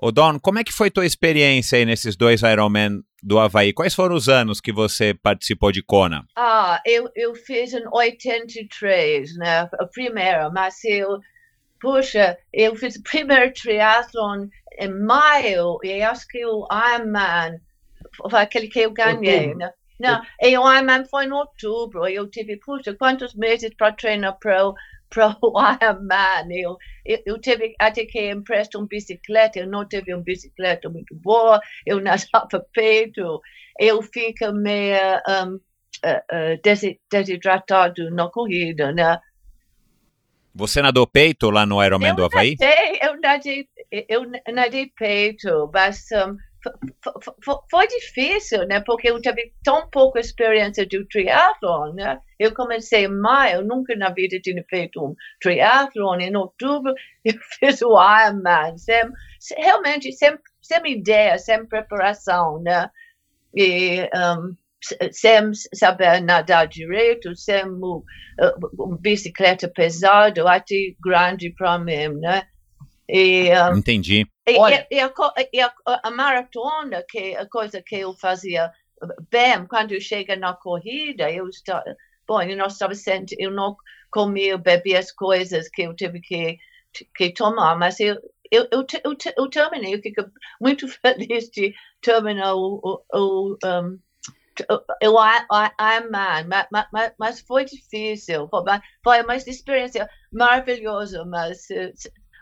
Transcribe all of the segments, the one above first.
Ô Don, como é que foi tua experiência aí nesses dois Ironman do Havaí? Quais foram os anos que você participou de Kona? Ah, eu, eu fiz em 83, né? A primeira, mas eu, puxa, eu fiz o primeiro triathlon em maio e acho que o Ironman foi aquele que eu ganhei, né? Não, e o Ironman foi em outubro. Eu tive, puxa, quantos meses para treinar para para o Ironman. Eu, eu, eu tive até que emprestar uma bicicleta, eu não tive uma bicicleta muito boa, eu nadava peito, eu fico meio um, uh, uh, desidratado na corrida, né? Você nadou peito lá no Ironman eu do Havaí? Nadei, eu nadei, eu nadei peito, mas um, foi difícil, né? Porque eu tive tão pouca experiência de triatlon, né? Eu comecei em maio, nunca na vida tinha feito um triatlon. Em outubro, eu fiz o Ironman, sem, realmente sem, sem ideia, sem preparação, né? E um, sem saber nadar direito, sem uh, bicicleta pesada, até grande para mim, né? E, um, Entendi. E, e, e, a, e a, a, maratona, que a coisa que eu fazia bem, quando eu chego na corrida, eu estava, bom, eu não estava sentindo, eu não comia, bebia as coisas que eu tive que, que tomar, mas eu, eu, eu, eu, eu terminei, eu fico muito feliz de terminar o, o, o um, eu Ironman, mas, mas, mas foi difícil, foi, foi uma experiência maravilhosa, mas,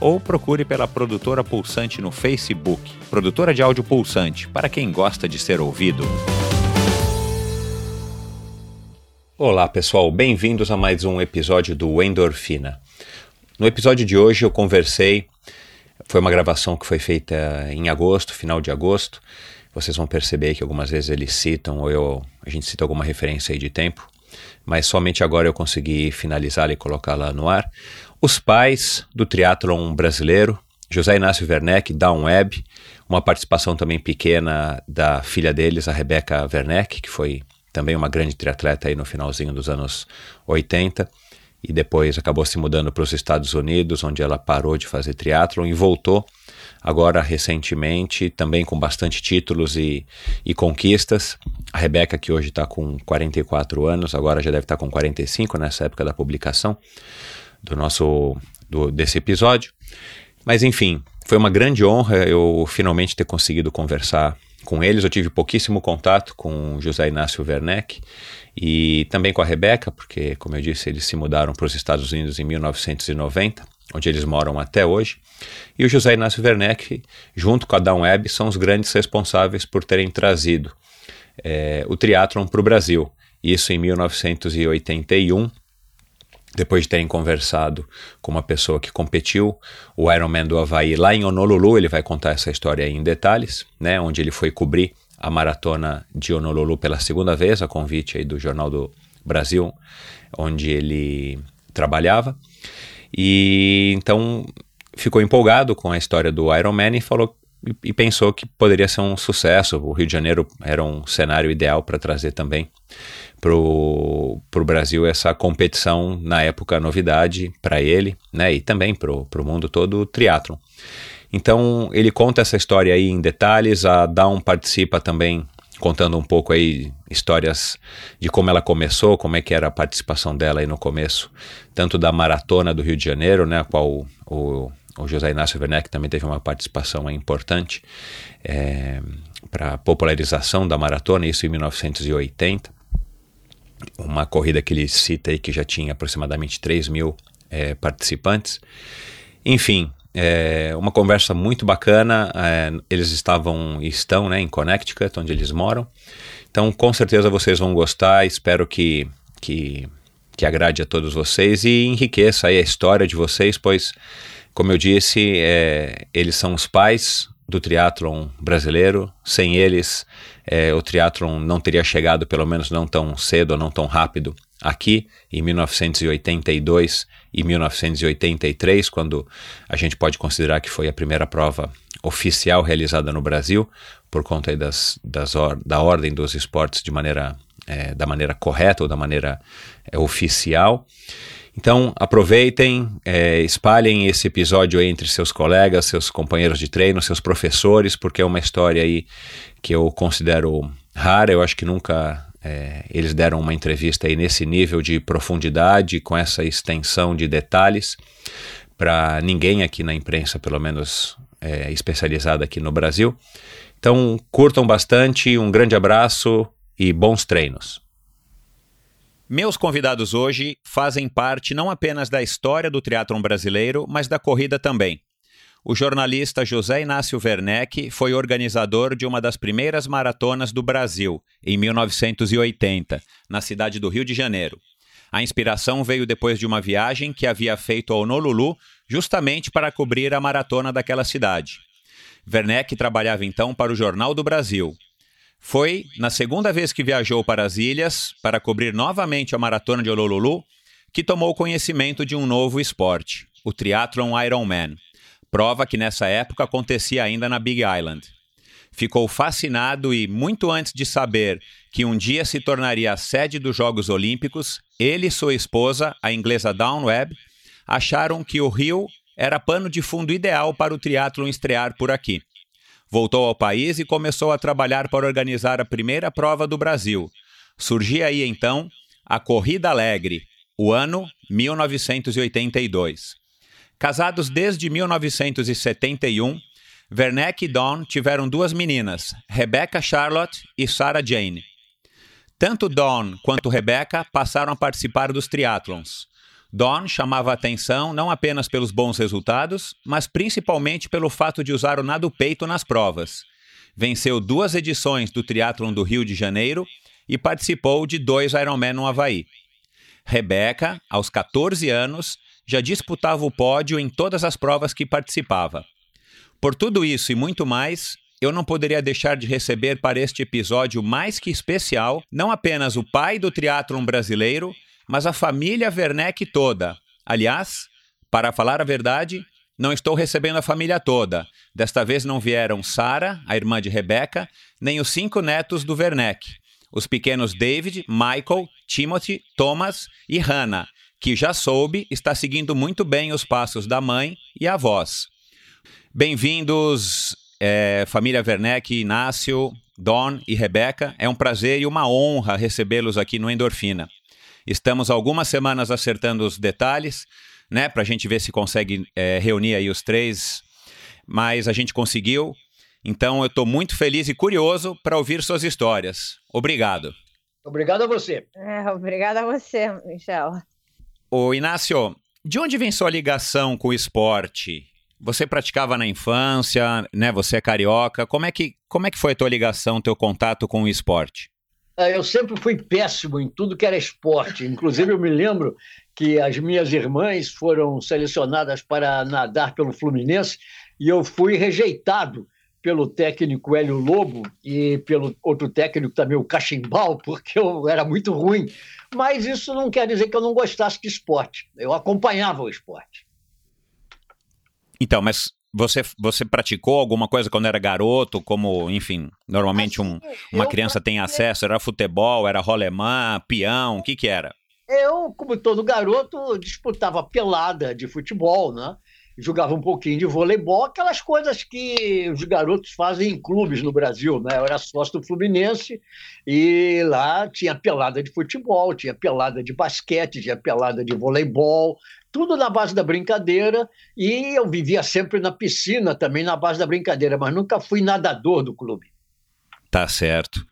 ou procure pela Produtora Pulsante no Facebook, Produtora de Áudio Pulsante, para quem gosta de ser ouvido. Olá pessoal, bem-vindos a mais um episódio do Endorfina. No episódio de hoje eu conversei, foi uma gravação que foi feita em agosto, final de agosto. Vocês vão perceber que algumas vezes eles citam, ou eu, a gente cita alguma referência aí de tempo, mas somente agora eu consegui finalizá-la e colocá-la no ar. Os pais do triatlon brasileiro, José Inácio Werneck, Down Web, uma participação também pequena da filha deles, a Rebeca Werneck, que foi também uma grande triatleta aí no finalzinho dos anos 80 e depois acabou se mudando para os Estados Unidos, onde ela parou de fazer triatlon e voltou agora recentemente, também com bastante títulos e, e conquistas. A Rebeca, que hoje está com 44 anos, agora já deve estar tá com 45 nessa época da publicação do nosso do, desse episódio. Mas enfim, foi uma grande honra eu finalmente ter conseguido conversar com eles. Eu tive pouquíssimo contato com José Inácio Werneck e também com a Rebeca, porque, como eu disse, eles se mudaram para os Estados Unidos em 1990, onde eles moram até hoje. E o José Inácio Werneck, junto com a Down Web, são os grandes responsáveis por terem trazido é, o triatlon para o Brasil. Isso em 1981 depois de terem conversado com uma pessoa que competiu, o Ironman do Havaí lá em Honolulu, ele vai contar essa história em detalhes, né, onde ele foi cobrir a maratona de Honolulu pela segunda vez, a convite aí do Jornal do Brasil, onde ele trabalhava. E então ficou empolgado com a história do Ironman e falou e pensou que poderia ser um sucesso. O Rio de Janeiro era um cenário ideal para trazer também para o Brasil essa competição, na época, novidade para ele, né, e também para o mundo todo, o triatlon. Então, ele conta essa história aí em detalhes, a Down participa também contando um pouco aí histórias de como ela começou, como é que era a participação dela aí no começo, tanto da maratona do Rio de Janeiro, né, a qual o, o José Inácio Werneck também teve uma participação importante é, para a popularização da maratona, isso em 1980, uma corrida que ele cita aí que já tinha aproximadamente 3 mil é, participantes. Enfim, é uma conversa muito bacana. É, eles estavam estão né, em Connecticut, onde eles moram. Então, com certeza vocês vão gostar. Espero que, que, que agrade a todos vocês e enriqueça a história de vocês, pois, como eu disse, é, eles são os pais do triatlon brasileiro. Sem eles, é, o triatlon não teria chegado, pelo menos não tão cedo ou não tão rápido, aqui em 1982 e 1983, quando a gente pode considerar que foi a primeira prova oficial realizada no Brasil, por conta das, das or, da ordem dos esportes de maneira, é, da maneira correta ou da maneira é, oficial. Então, aproveitem, é, espalhem esse episódio entre seus colegas, seus companheiros de treino, seus professores, porque é uma história aí que eu considero rara. Eu acho que nunca é, eles deram uma entrevista aí nesse nível de profundidade, com essa extensão de detalhes, para ninguém aqui na imprensa, pelo menos é, especializada aqui no Brasil. Então, curtam bastante, um grande abraço e bons treinos. Meus convidados hoje fazem parte não apenas da história do triatlon brasileiro, mas da corrida também. O jornalista José Inácio Werneck foi organizador de uma das primeiras maratonas do Brasil, em 1980, na cidade do Rio de Janeiro. A inspiração veio depois de uma viagem que havia feito ao Honolulu, justamente para cobrir a maratona daquela cidade. Werneck trabalhava então para o Jornal do Brasil. Foi na segunda vez que viajou para as ilhas para cobrir novamente a maratona de Honolulu que tomou conhecimento de um novo esporte, o triatlon Ironman prova que nessa época acontecia ainda na Big Island. Ficou fascinado e, muito antes de saber que um dia se tornaria a sede dos Jogos Olímpicos, ele e sua esposa, a inglesa Dawn Webb, acharam que o Rio era pano de fundo ideal para o triatlon estrear por aqui. Voltou ao país e começou a trabalhar para organizar a primeira prova do Brasil. Surgia aí então a Corrida Alegre, o ano 1982. Casados desde 1971, Werneck e Dawn tiveram duas meninas, Rebecca Charlotte e Sarah Jane. Tanto Dawn quanto Rebecca passaram a participar dos triatlons. Dawn chamava atenção não apenas pelos bons resultados, mas principalmente pelo fato de usar o nado peito nas provas. Venceu duas edições do triatlon do Rio de Janeiro e participou de dois Ironman no Havaí. Rebecca, aos 14 anos, já disputava o pódio em todas as provas que participava. Por tudo isso e muito mais, eu não poderia deixar de receber para este episódio mais que especial não apenas o pai do triatlon brasileiro, mas a família Werneck toda. Aliás, para falar a verdade, não estou recebendo a família toda. Desta vez não vieram Sara, a irmã de Rebeca, nem os cinco netos do Werneck. Os pequenos David, Michael, Timothy, Thomas e Hannah, que já soube, está seguindo muito bem os passos da mãe e avós. Bem-vindos, é, família Werneck, Inácio, Don e Rebeca. É um prazer e uma honra recebê-los aqui no Endorfina. Estamos algumas semanas acertando os detalhes, né, para a gente ver se consegue é, reunir aí os três, mas a gente conseguiu. Então eu estou muito feliz e curioso para ouvir suas histórias. Obrigado. Obrigado a você. É, obrigado a você, Michel. Ô Inácio, de onde vem sua ligação com o esporte? Você praticava na infância, né? Você é carioca. Como é que, como é que foi a tua ligação, teu contato com o esporte? É, eu sempre fui péssimo em tudo que era esporte. Inclusive, eu me lembro que as minhas irmãs foram selecionadas para nadar pelo Fluminense e eu fui rejeitado pelo técnico Hélio Lobo e pelo outro técnico também, o Cachimbal, porque eu era muito ruim. Mas isso não quer dizer que eu não gostasse de esporte. Eu acompanhava o esporte. Então, mas você, você praticou alguma coisa quando era garoto, como, enfim, normalmente assim, um, uma criança tem acesso? Era futebol, era rolemã, peão, o que que era? Eu, como todo garoto, disputava pelada de futebol, né? jogava um pouquinho de voleibol, aquelas coisas que os garotos fazem em clubes no Brasil. Né? Eu era sócio do Fluminense e lá tinha pelada de futebol, tinha pelada de basquete, tinha pelada de voleibol, tudo na base da brincadeira. E eu vivia sempre na piscina também, na base da brincadeira, mas nunca fui nadador do clube. Tá certo.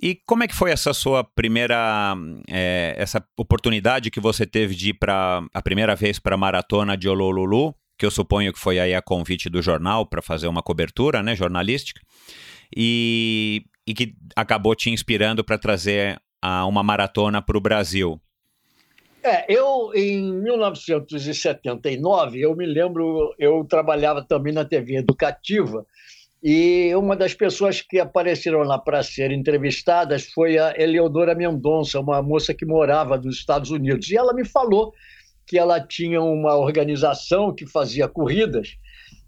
E como é que foi essa sua primeira, é, essa oportunidade que você teve de ir para a primeira vez para a maratona de Ololulu? que eu suponho que foi aí a convite do jornal para fazer uma cobertura né, jornalística, e, e que acabou te inspirando para trazer a, uma maratona para o Brasil. É, eu, em 1979, eu me lembro, eu trabalhava também na TV educativa, e uma das pessoas que apareceram lá para ser entrevistadas foi a Eleodora Mendonça, uma moça que morava nos Estados Unidos. E ela me falou que ela tinha uma organização que fazia corridas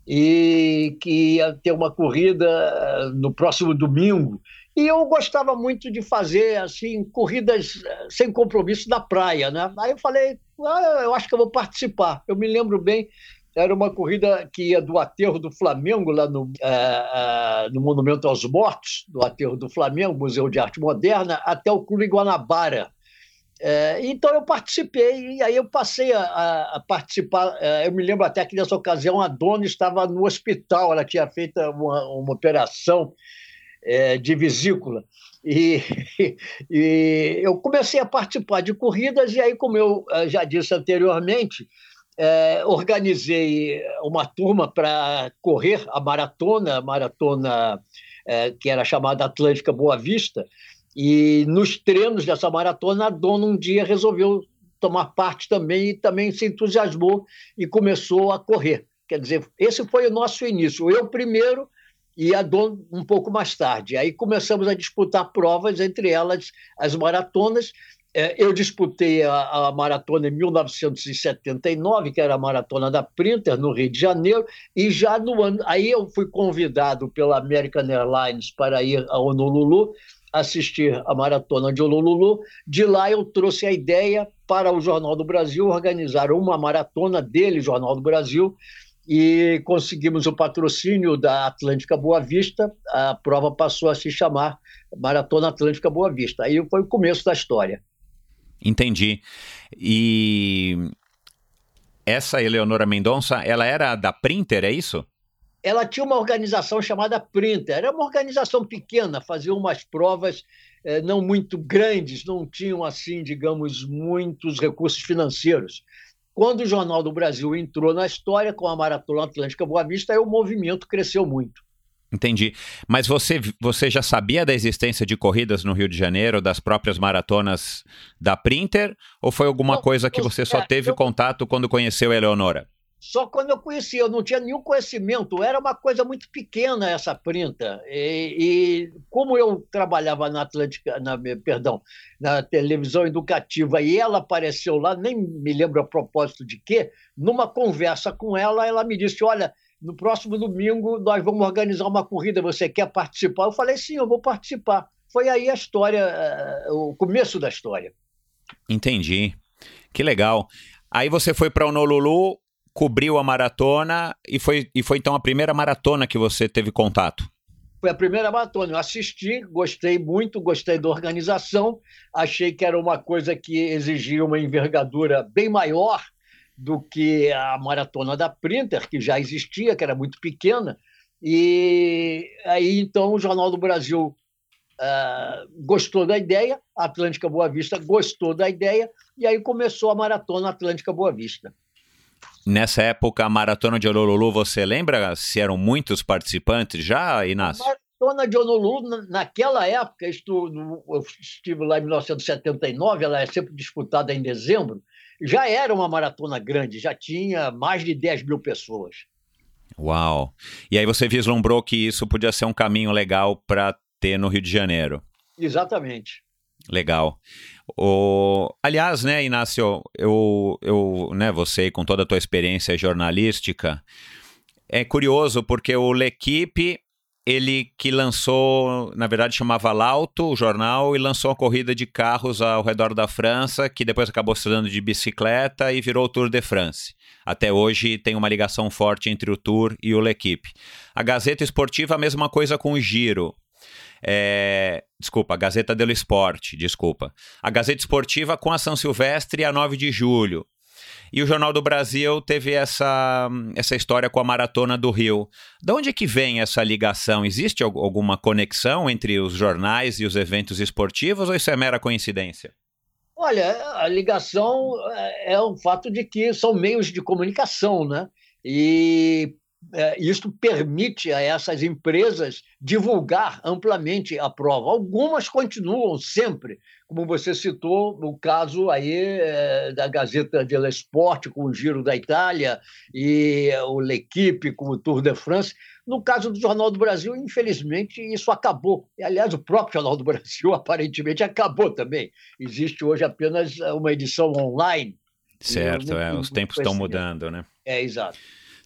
e que ia ter uma corrida eh, no próximo domingo. E eu gostava muito de fazer assim corridas eh, sem compromisso na praia, né? Aí eu falei, ah, eu acho que eu vou participar. Eu me lembro bem, era uma corrida que ia do aterro do Flamengo, lá no, uh, no Monumento aos Mortos, do aterro do Flamengo, Museu de Arte Moderna, até o Clube Guanabara, é, então eu participei, e aí eu passei a, a, participar. É, eu me lembro até que nessa ocasião a dona estava no hospital, ela tinha feito uma, uma operação é, de vesícula. E, e, eu comecei a participar de corridas, e aí, como eu é, já disse anteriormente, é, organizei uma turma para correr a maratona, a maratona é, que era chamada Atlântica Boa Vista, e nos treinos dessa maratona, a dona um dia resolveu tomar parte também e também se entusiasmou e começou a correr. Quer dizer, esse foi o nosso início. Eu primeiro e a dona um pouco mais tarde. Aí começamos a disputar provas, entre elas as maratonas. É, eu disputei a, a, maratona em 1979, que era a maratona da Printer, no Rio de Janeiro, e já no ano. Aí eu fui convidado pela American Airlines para ir a Honolulu assistir a maratona de Ololulu. De lá eu trouxe a ideia para o Jornal do Brasil organizar uma maratona dele, Jornal do Brasil, e conseguimos o patrocínio da Atlântica Boa Vista. A prova passou a se chamar Maratona Atlântica Boa Vista. Aí foi o começo da história. Entendi. E essa Eleonora Mendonça, ela era da Printer, é isso? ela tinha uma organização chamada Printer. Era uma organização pequena, fazia umas provas eh, não muito grandes, não tinham, assim, digamos, muitos recursos financeiros. Quando o Jornal do Brasil entrou na história com a Maratona Atlântica Boa Vista, aí o movimento cresceu muito. Entendi. Mas você, você já sabia da existência de corridas no Rio de Janeiro, das próprias maratonas da Printer? Ou foi alguma não, coisa que você só é, teve eu, contato quando conheceu a Eleonora? Só quando eu conheci, eu não tinha nenhum conhecimento, era uma coisa muito pequena essa printa. E, e como eu trabalhava na Atlântica, na, perdão, na televisão educativa e ela apareceu lá, nem me lembro a propósito de quê, numa conversa com ela, ela me disse: Olha, no próximo domingo nós vamos organizar uma corrida, você quer participar? Eu falei: Sim, eu vou participar. Foi aí a história, eh, o começo da história. Entendi. Que legal. Aí você foi para Honolulu, cobriu a maratona e foi, e foi então a primeira maratona que você teve contato? Foi a primeira maratona. Eu assisti, gostei muito, gostei da organização, achei que era uma coisa que exigia uma envergadura bem maior do que a maratona da Printer, que já existia, que era muito pequena. E aí então o Jornal do Brasil uh, gostou da ideia, a Atlântica Boa Vista gostou da ideia, e aí começou a maratona Atlântica Boa Vista. Nessa época, a Maratona de Honolulu, você lembra se eram muitos participantes já, Inácio? A Maratona de Honolulu, naquela época, eu estive lá em 1979, ela é sempre disputada em dezembro, já era uma maratona grande, já tinha mais de 10 mil pessoas. Uau! E aí você vislumbrou que isso podia ser um caminho legal para ter no Rio de Janeiro. Exatamente. Legal. O... Aliás, né, Inácio, eu, eu, né, você com toda a tua experiência jornalística, é curioso porque o L'Equipe, ele que lançou, na verdade chamava Lauto, o jornal, e lançou uma corrida de carros ao redor da França, que depois acabou se dando de bicicleta e virou o Tour de France. Até hoje tem uma ligação forte entre o Tour e o L'Equipe. A Gazeta Esportiva, a mesma coisa com o Giro. É, desculpa, a Gazeta dello Sport, desculpa. A Gazeta Esportiva com a São Silvestre a 9 de julho. E o Jornal do Brasil teve essa, essa história com a Maratona do Rio. De onde é que vem essa ligação? Existe alguma conexão entre os jornais e os eventos esportivos ou isso é mera coincidência? Olha, a ligação é, é o fato de que são meios de comunicação, né? E é, isso permite a essas empresas divulgar amplamente a prova. Algumas continuam sempre, como você citou, no caso aí é, da Gazeta dello Sport com o Giro da Itália e o L'Equipe com o Tour de France. No caso do Jornal do Brasil, infelizmente, isso acabou. E, aliás, o próprio Jornal do Brasil aparentemente acabou também. Existe hoje apenas uma edição online. Certo, é, os tempos estão mudando, né? É, exato.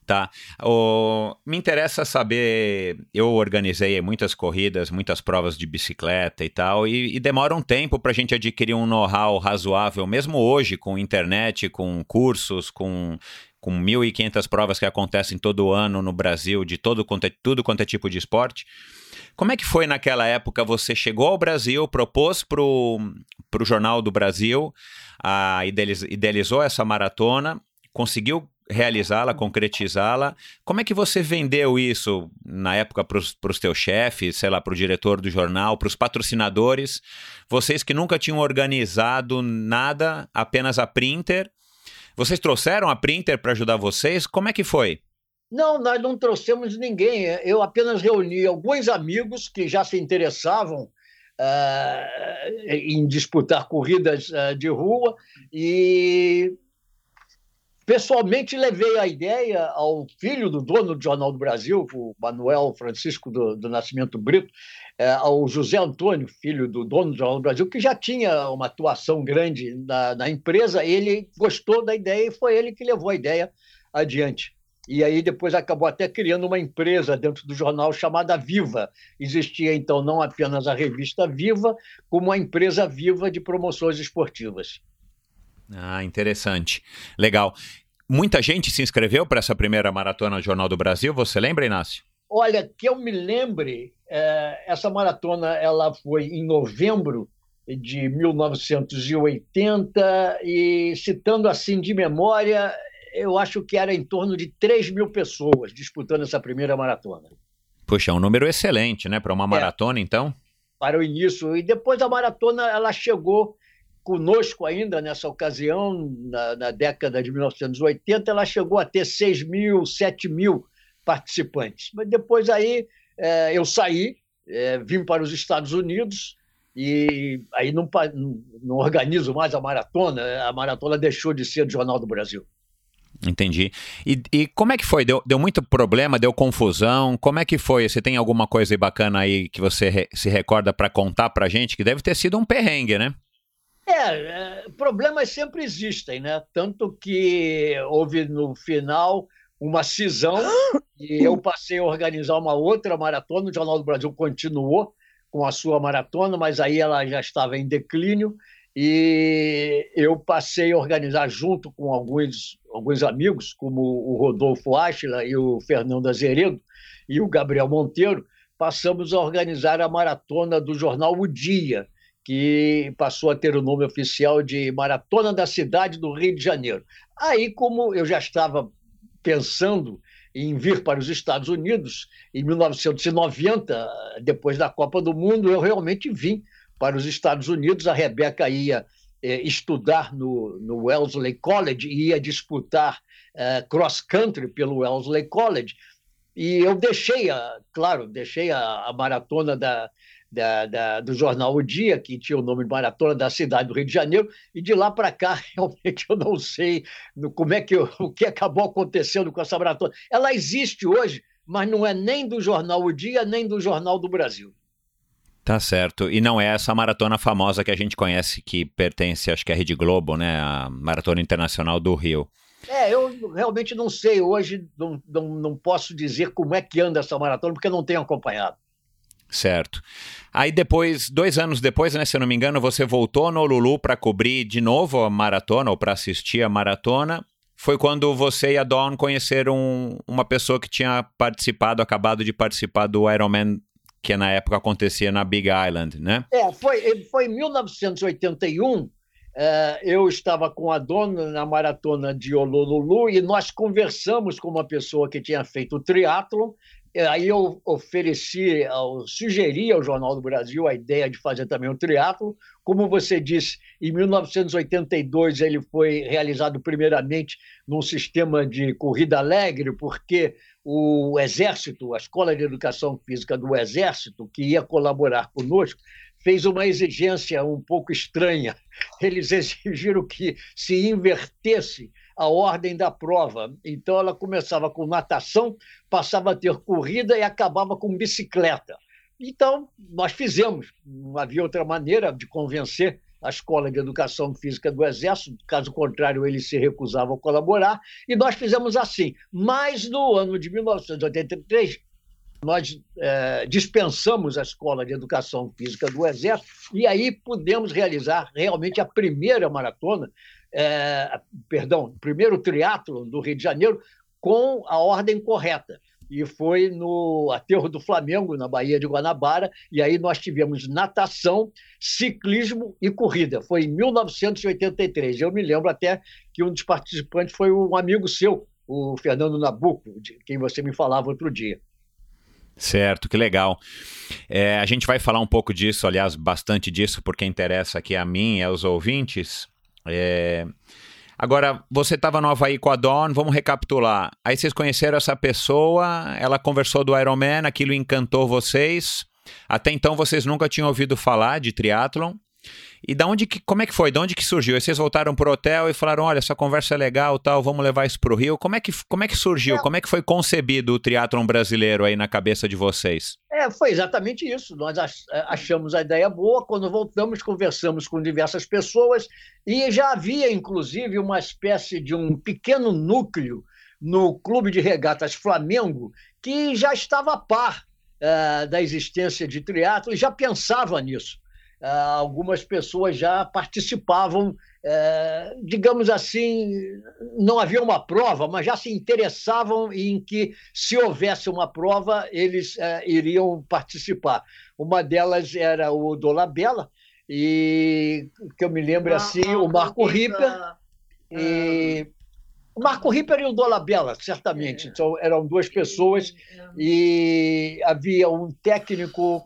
Tá. O, me interessa saber. Eu organizei muitas corridas, muitas provas de bicicleta e tal, e, e demora um tempo para a gente adquirir um know-how razoável, mesmo hoje, com internet, com cursos, com, com 1.500 provas que acontecem todo ano no Brasil, de todo, é, tudo quanto é tipo de esporte. Como é que foi naquela época? Você chegou ao Brasil, propôs para o Jornal do Brasil, a, idealizou essa maratona, conseguiu realizá-la, concretizá-la. Como é que você vendeu isso na época para os teus chefes, sei lá, para o diretor do jornal, para os patrocinadores? Vocês que nunca tinham organizado nada, apenas a printer. Vocês trouxeram a printer para ajudar vocês? Como é que foi? Não, nós não trouxemos ninguém. Eu apenas reuni alguns amigos que já se interessavam uh, em disputar corridas uh, de rua e Pessoalmente, levei a ideia ao filho do dono do Jornal do Brasil, o Manuel Francisco do, do Nascimento Brito, é, ao José Antônio, filho do dono do Jornal do Brasil, que já tinha uma atuação grande na, na empresa. Ele gostou da ideia e foi ele que levou a ideia adiante. E aí depois acabou até criando uma empresa dentro do jornal chamada Viva. Existia então não apenas a revista Viva, como a empresa Viva de promoções esportivas. Ah, interessante. Legal. Muita gente se inscreveu para essa primeira maratona Jornal do Brasil, você lembra, Inácio? Olha, que eu me lembre, é, essa maratona ela foi em novembro de 1980 e citando assim de memória, eu acho que era em torno de 3 mil pessoas disputando essa primeira maratona. Puxa, é um número excelente, né? Para uma é. maratona, é, então. Para o início. E depois a maratona ela chegou conosco ainda nessa ocasião, na, na, década de 1980, ela chegou a ter 6 mil, 7 mil participantes. Mas depois aí é, eu saí, é, vim para os Estados Unidos e aí não, não, organizo mais a maratona. A maratona deixou de ser do Jornal do Brasil. Entendi. E, e como é que foi? Deu, deu muito problema? Deu confusão? Como é que foi? Você tem alguma coisa bacana aí que você re, se recorda para contar para gente? Que deve ter sido um perrengue, né? É, é, problemas sempre existem, né? Tanto que houve no final uma cisão e eu passei a organizar uma outra maratona. O Jornal do Brasil continuou com a sua maratona, mas aí ela já estava em declínio e eu passei a organizar junto com alguns, alguns amigos, como o Rodolfo Áchila e o Fernando Azeredo e o Gabriel Monteiro, passamos a organizar a maratona do jornal O Dia, que passou a ter o nome oficial de Maratona da Cidade do Rio de Janeiro. Aí, como eu já estava pensando em vir para os Estados Unidos, em 1990, depois da Copa do Mundo, eu realmente vim para os Estados Unidos. A Rebeca ia eh, estudar no, no, Wellesley College e ia disputar eh, cross country pelo Wellesley College. E eu deixei, a, claro, deixei a, a maratona da, da, da, do jornal O Dia, que tinha o nome de Maratona da cidade do Rio de Janeiro, e de lá para cá, realmente eu não sei como é que o que acabou acontecendo com essa maratona. Ela existe hoje, mas não é nem do jornal O Dia, nem do Jornal do Brasil. Tá certo. E não é essa maratona famosa que a gente conhece, que pertence, acho que à Rede Globo, né? A Maratona Internacional do Rio. É, eu realmente não sei. Hoje não, não, não posso dizer como é que anda essa maratona, porque eu não tenho acompanhado. Certo. Aí depois, dois anos depois, né, se eu não me engano, você voltou no Lulu para cobrir de novo a maratona ou para assistir a maratona. Foi quando você e a Dawn conheceram uma pessoa que tinha participado, acabado de participar do Ironman que na época acontecia na Big Island, né? É, foi, foi em 1981. É, eu estava com a dona na maratona de Honolulu e nós conversamos com uma pessoa que tinha feito o triatlon é, aí eu ofereci, eu sugeri ao Jornal do Brasil a ideia de fazer também o triatlo. Como você disse, em 1982 ele foi realizado primeiramente num sistema de corrida alegre, porque o Exército, a Escola de Educação Física do Exército, que ia colaborar conosco, fez uma exigência um pouco estranha. Eles exigiram que se invertesse a ordem da prova. Então, ela começava com natação, passava a ter corrida e acabava com bicicleta. Então, nós fizemos. Não havia outra maneira de convencer a Escola de Educação Física do Exército, caso contrário, eles se recusavam a colaborar, e nós fizemos assim. Mas no ano de 1983, nós é, dispensamos a Escola de Educação Física do Exército e aí pudemos realizar realmente a primeira maratona é, perdão, primeiro triatlo do Rio de Janeiro com a ordem correta. E foi no aterro do Flamengo, na Baía de Guanabara, e aí nós tivemos natação, ciclismo e corrida. Foi em 1983. Eu me lembro até que um dos participantes foi um amigo seu, o Fernando Nabuco, de quem você me falava outro dia. Certo, que legal. É, a gente vai falar um pouco disso, aliás, bastante disso, porque interessa aqui a mim e aos ouvintes. É... Agora, você estava no Havaí com a Dawn, vamos recapitular. Aí vocês conheceram essa pessoa, ela conversou do Ironman, aquilo encantou vocês. Até então vocês nunca tinham ouvido falar de triatlon. E da onde que, como é que foi? De onde que surgiu? Aí vocês voltaram pro hotel e falaram: olha, essa conversa é legal, tal, vamos levar isso pro Rio. Como é que, como é que surgiu? Como é que foi concebido o triatlon brasileiro aí na cabeça de vocês? É, foi exatamente isso. Nós é, achamos a ideia boa. Quando voltamos, conversamos com diversas pessoas e já havia, inclusive, uma espécie de um pequeno núcleo no Clube de Regatas Flamengo que já estava a par uh, da existência de triatlo e já pensava nisso. Ah, algumas pessoas já participavam, eh, digamos assim, não havia uma prova, mas já se interessavam em que, se houvesse uma prova, eles eh, iriam participar. Uma delas era o Dolabella, e que eu me lembro assim, o Marco Ripper. E, o Marco Ripper e o Dolabella, certamente. É. Então, eram duas pessoas é. e havia um técnico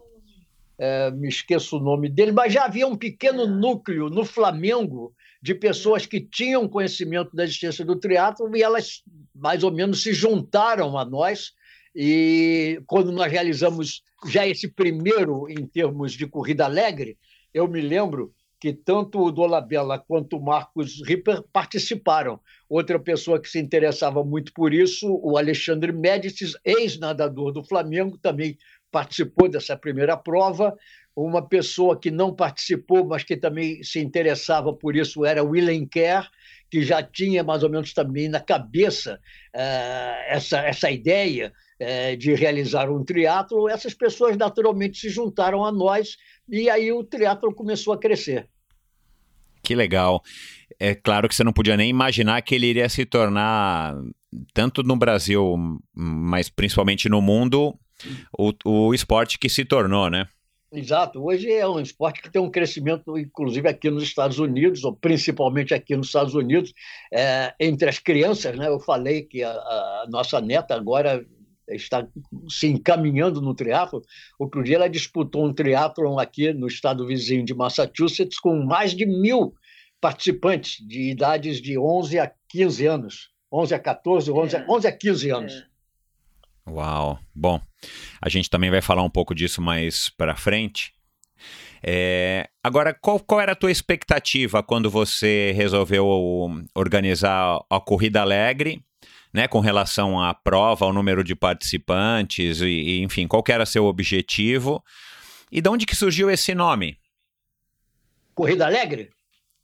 é, me esqueço o nome dele, mas já havia um pequeno núcleo no Flamengo de pessoas que tinham conhecimento da existência do teatro e elas mais ou menos se juntaram a nós. E quando nós realizamos já esse primeiro em termos de corrida alegre, eu me lembro que tanto o Dolabella quanto o Marcos Ripper participaram. Outra pessoa que se interessava muito por isso, o Alexandre Médicis, ex-nadador do Flamengo, também participou dessa primeira prova. Uma pessoa que não participou, mas que também se interessava por isso, era Willem Kerr, que já tinha mais ou menos também na cabeça uh, essa, essa ideia uh, de realizar um triatlo. Essas pessoas naturalmente se juntaram a nós e aí o triatlo começou a crescer. Que legal. É claro que você não podia nem imaginar que ele iria se tornar, tanto no Brasil, mas principalmente no mundo, o, o esporte que se tornou, né? Exato. Hoje é um esporte que tem um crescimento, inclusive aqui nos Estados Unidos, ou principalmente aqui nos Estados Unidos, é, entre as crianças. Né? Eu falei que a, a nossa neta agora está se encaminhando no triatlo. Outro dia ela disputou um triatlon aqui no estado vizinho de Massachusetts com mais de mil participantes de idades de 11 a 15 anos. 11 a 14, 11, é. 11 a 15 anos. É. Uau! Bom, a gente também vai falar um pouco disso mais para frente. É, agora, qual, qual, era a tua expectativa quando você resolveu organizar a Corrida Alegre, né, com relação à prova, ao número de participantes, e, e, enfim, qual era seu objetivo? E de onde que surgiu esse nome? Corrida Alegre?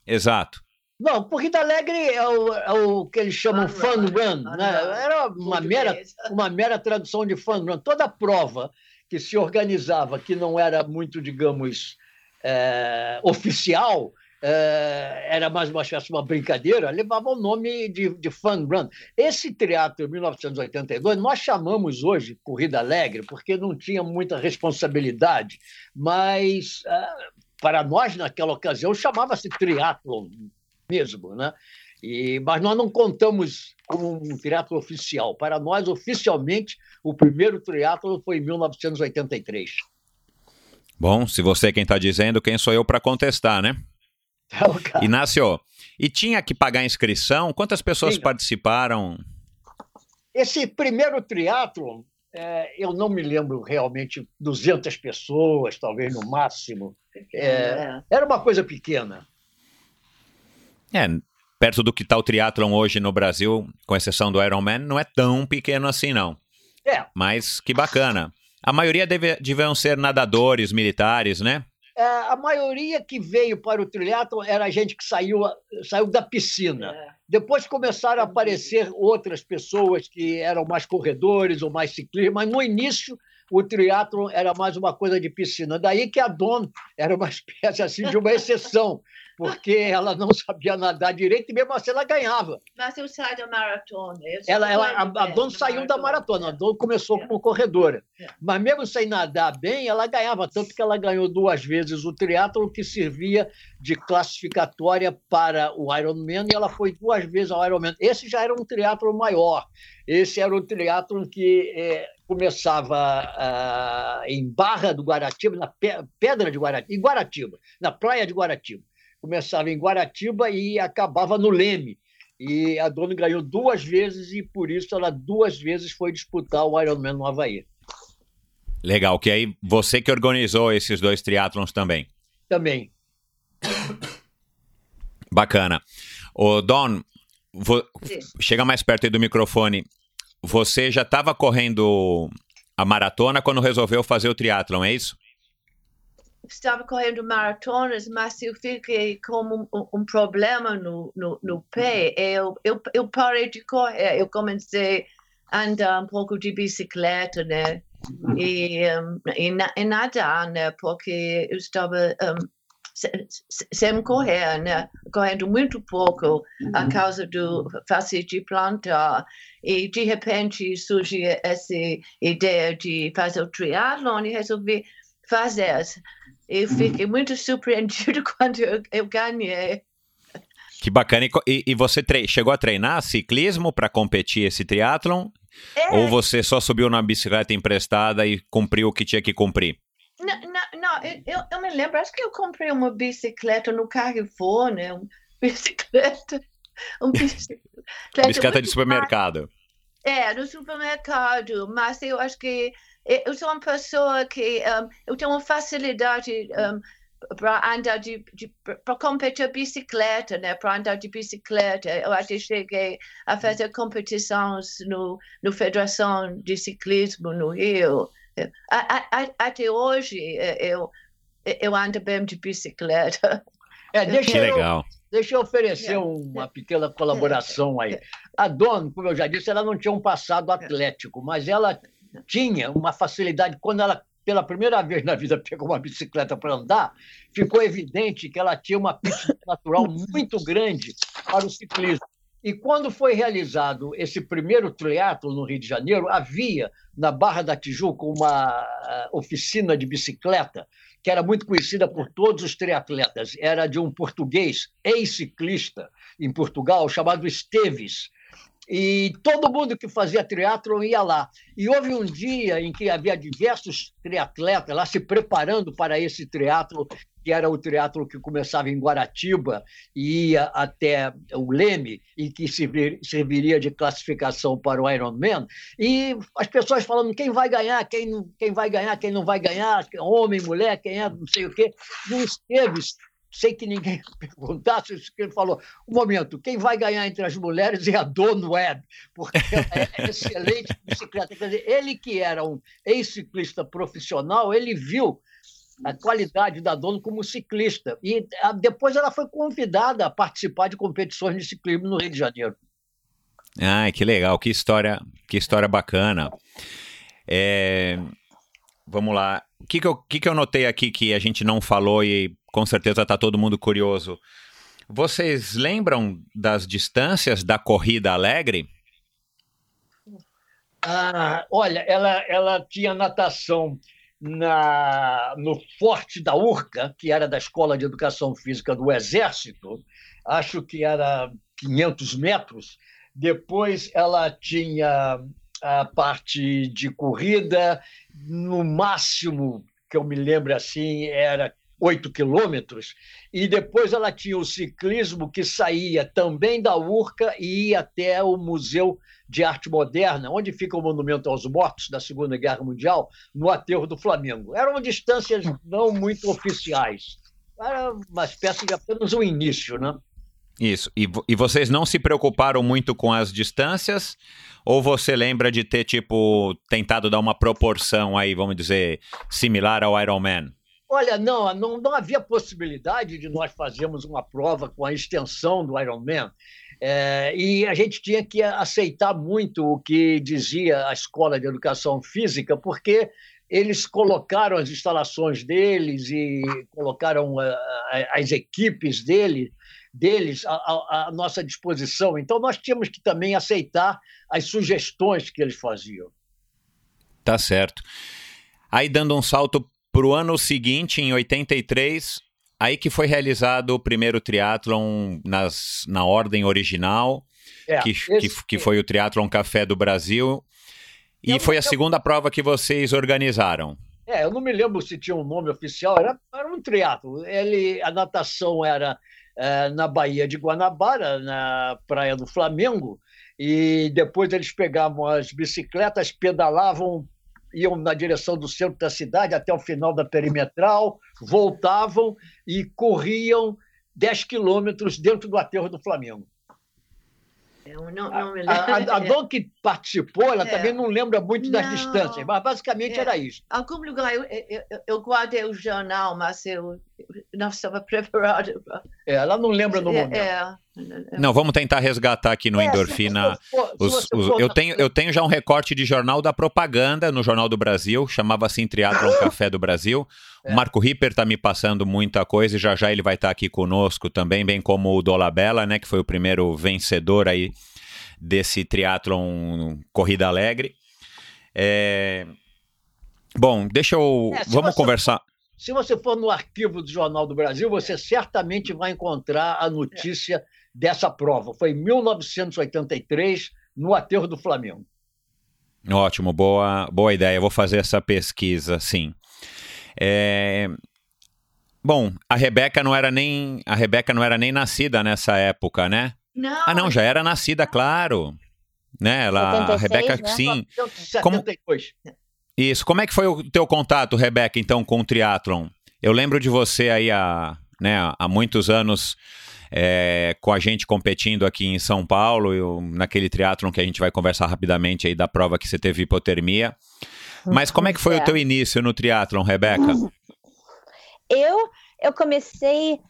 Exato. Não, Corrida Alegre é o, é o que eles chamam fun, fun run. run né? Era uma mera, uma mera tradução de fun run. Toda prova que se organizava, que não era muito, digamos, é, oficial, é, era mais uma espécie uma brincadeira, levava o nome de, de Fun Run. Esse teatro, em 1982, nós chamamos hoje Corrida Alegre, porque não tinha muita responsabilidade, mas é, para nós, naquela ocasião, chamava-se triatlon mesmo, né? E, mas nós não contamos como um triatlo oficial. Para nós, oficialmente, o primeiro triatlo foi em 1983. Bom, se você é quem está dizendo, quem sou eu para contestar, né? É Inácio, e tinha que pagar inscrição? Quantas pessoas Sim. participaram? Esse primeiro triatlo, é, eu não me lembro realmente, 200 pessoas, talvez no máximo. É, é. Era uma coisa pequena. É, perto do que está o triatlon hoje no Brasil, com exceção do Ironman, não é tão pequeno assim, não. É. Mas que bacana. A maioria deve, deviam ser nadadores, militares, né? É, a maioria que veio para o triatlo era gente que saiu, saiu da piscina. É. Depois começaram a aparecer outras pessoas que eram mais corredores ou mais ciclistas, mas no início o triatlo era mais uma coisa de piscina. Daí que a Don era uma espécie assim de uma exceção, porque ela não sabia nadar direito e mesmo assim ela ganhava. Mas eu saí da maratona. Ela, ela, a, a Dona saiu da maratona, a Dona começou é. como corredora. É. Mas mesmo sem nadar bem, ela ganhava, tanto que ela ganhou duas vezes o triatlo que servia de classificatória para o Ironman e ela foi duas vezes ao Ironman. Esse já era um triatlo maior. Esse era o triatlo que é, começava uh, em Barra do Guaratiba, na Pedra de Guaratiba, em Guaratiba, na praia de Guaratiba começava em Guaratiba e acabava no Leme. E a dona ganhou duas vezes e por isso ela duas vezes foi disputar o Ironman no Havaí. Legal, que aí você que organizou esses dois triatlons também. Também. Bacana. O Don, vou... chega mais perto aí do microfone. Você já estava correndo a maratona quando resolveu fazer o triatlon, é isso? Estava correndo maratonas, mas eu fiquei com um, um problema no, no, no, pé. Eu, eu, eu parei de correr, eu comecei a andar um pouco de bicicleta, né? E, um, e, e nadar, né? Porque eu estava um, sem correr, né? Correndo muito pouco a causa do fácil de plantar. E de repente surgiu essa ideia de fazer o triatlon e resolvi fazer. Eu fiquei muito surpreendido quando eu, eu ganhei. Que bacana. E, e você chegou a treinar ciclismo para competir esse triatlon? É. Ou você só subiu na bicicleta emprestada e cumpriu o que tinha que cumprir? Não, não, não eu, eu, me lembro, acho que eu comprei uma bicicleta no Carrefour, né? Uma bicicleta. Uma bicicleta, bicicleta de supermercado. É, no supermercado, mas eu acho que eu sou uma pessoa que um, eu tenho uma facilidade um, para andar de, de para competir bicicleta, né? Para andar de bicicleta, eu até cheguei a fazer competições no no Federação de Ciclismo no Rio. A, a, até hoje eu eu ando bem de bicicleta. É, deixa que legal. Eu, deixa eu oferecer é, uma pequena colaboração aí. A dona, como eu já disse, ela não tinha um passado atlético, mas ela tinha uma facilidade, quando ela pela primeira vez na vida pegou uma bicicleta para andar, ficou evidente que ela tinha uma pista natural muito grande para o ciclismo. E quando foi realizado esse primeiro triatlo no Rio de Janeiro, havia na Barra da Tijuca uma eh, oficina de bicicleta que era muito conhecida por todos os triatletas. Era de um português, ex-ciclista em Portugal, chamado Esteves e todo mundo que fazia triatlon ia lá. E houve um dia em que havia diversos triatletas lá se preparando para esse triatlo, que era o triatlo que começava em Guaratiba e ia até o Leme, e que serviria de classificação para o Ironman. E as pessoas falando quem vai ganhar, quem não, quem vai ganhar, quem não vai ganhar, homem, mulher, quem é, não sei o quê. E o Esteves sem que ninguém perguntasse, ele falou: um momento, quem vai ganhar entre as mulheres é a Dawn Webb, porque ela é excelente bicicleta. Quer dizer, ele que era um ex-ciclista profissional, ele viu a qualidade da dona como ciclista. E a, depois ela foi convidada a participar de competições de ciclismo no Rio de Janeiro. Ai, que legal, que história, que história bacana. É, vamos lá. O que, que, eu, que, que eu notei aqui que a gente não falou e com certeza está todo mundo curioso? Vocês lembram das distâncias da corrida alegre? Ah, olha, ela, ela tinha natação na, no Forte da Urca, que era da Escola de Educação Física do Exército, acho que era 500 metros. Depois ela tinha a parte de corrida, no máximo que eu me lembro assim, era 8 quilômetros, e depois ela tinha o ciclismo que saía também da Urca e ia até o Museu de Arte Moderna, onde fica o Monumento aos Mortos da Segunda Guerra Mundial, no aterro do Flamengo. Eram distâncias não muito oficiais, era uma espécie de apenas um início, né? Isso. E, e vocês não se preocuparam muito com as distâncias? Ou você lembra de ter, tipo, tentado dar uma proporção aí, vamos dizer, similar ao Ironman? Olha, não, não, não havia possibilidade de nós fazermos uma prova com a extensão do Ironman. É, e a gente tinha que aceitar muito o que dizia a Escola de Educação Física, porque eles colocaram as instalações deles e colocaram a, a, as equipes dele, deles à, à nossa disposição. Então, nós tínhamos que também aceitar as sugestões que eles faziam. Tá certo. Aí, dando um salto para o ano seguinte, em 83, aí que foi realizado o primeiro triatlon nas, na ordem original, é, que, que, que, foi o Triatlon Café do Brasil. E eu foi a segunda prova que vocês organizaram. É, eu não me lembro se tinha um nome oficial, era, era um triatlo. Ele, a natação era é, na Baía de Guanabara, na Praia do Flamengo, e depois eles pegavam as bicicletas, pedalavam iam na direção do centro da cidade até o final da perimetral, voltavam e corriam 10 quilômetros dentro do aterro do Flamengo. Eu não, não me lembro. A, a, a Dom que participou, ela é. também não lembra muito das distâncias, mas basicamente é. era isso. Em algum lugar eu, eu, eu, guardei o jornal, mas eu não estava preparada. É, ela não lembra no é, momento. É. Não, vamos tentar resgatar aqui no é, Endorfina. os, os, eu, tenho, eu tenho já um recorte de jornal da propaganda no Jornal do Brasil, chamava assim Triatlon Café do Brasil. O é. Marco Ripper está me passando muita coisa e já já ele vai estar tá aqui conosco também, bem como o Dolabella, né, que foi o primeiro vencedor aí desse triatlon Corrida Alegre. É... Bom, deixa eu. É, vamos conversar. Se você for no arquivo do Jornal do Brasil, você certamente vai encontrar a notícia dessa prova. Foi em 1983, no aterro do Flamengo. Ótimo, boa, boa ideia. vou fazer essa pesquisa, sim. É... Bom, a Rebeca não era nem a Rebeca não era nem nascida nessa época, né? Não. Ah, não, já era nascida, claro. Né? Ela, 76, a Rebeca, né? sim. 72. Como... Isso. Como é que foi o teu contato, Rebeca, então, com o triatlon? Eu lembro de você aí há, né, há muitos anos é, com a gente competindo aqui em São Paulo, eu, naquele triatlon que a gente vai conversar rapidamente aí da prova que você teve hipotermia. Mas como é que foi é. o teu início no triatlon, Rebeca? Eu, eu comecei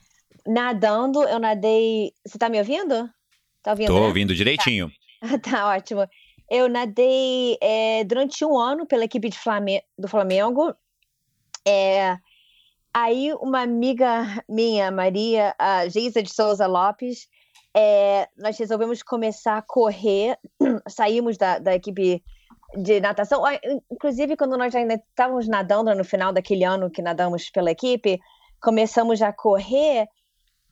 nadando, eu nadei... Você tá me ouvindo? Tá ouvindo, Tô né? ouvindo direitinho. Tá. tá ótimo. Eu nadei é, durante um ano pela equipe Flamengo, do Flamengo. É, aí uma amiga minha, Maria, a Geisa de Souza Lopes, é, nós resolvemos começar a correr, saímos da, da equipe de natação. Inclusive, quando nós ainda estávamos nadando no final daquele ano que nadamos pela equipe, começamos a correr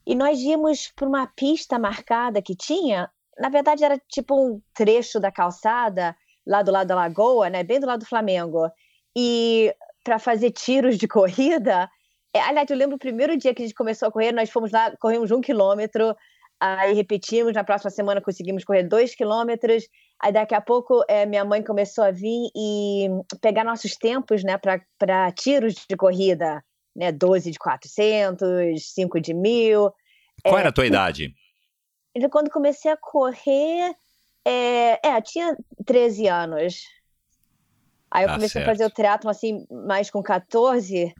e nós íamos para uma pista marcada que tinha na verdade era tipo um trecho da calçada lá do lado da lagoa, né, bem do lado do Flamengo. E para fazer tiros de corrida, é, aliás, eu lembro o primeiro dia que a gente começou a correr, nós fomos lá, corremos um quilômetro, aí repetimos, na próxima semana conseguimos correr dois quilômetros, aí daqui a pouco é, minha mãe começou a vir e pegar nossos tempos, né, para tiros de corrida, né, 12 de 400, 5 de mil. Qual é, era a tua idade? de quando comecei a correr, é, é tinha 13 anos. Aí eu tá comecei certo. a fazer o triatlo assim, mais com 14.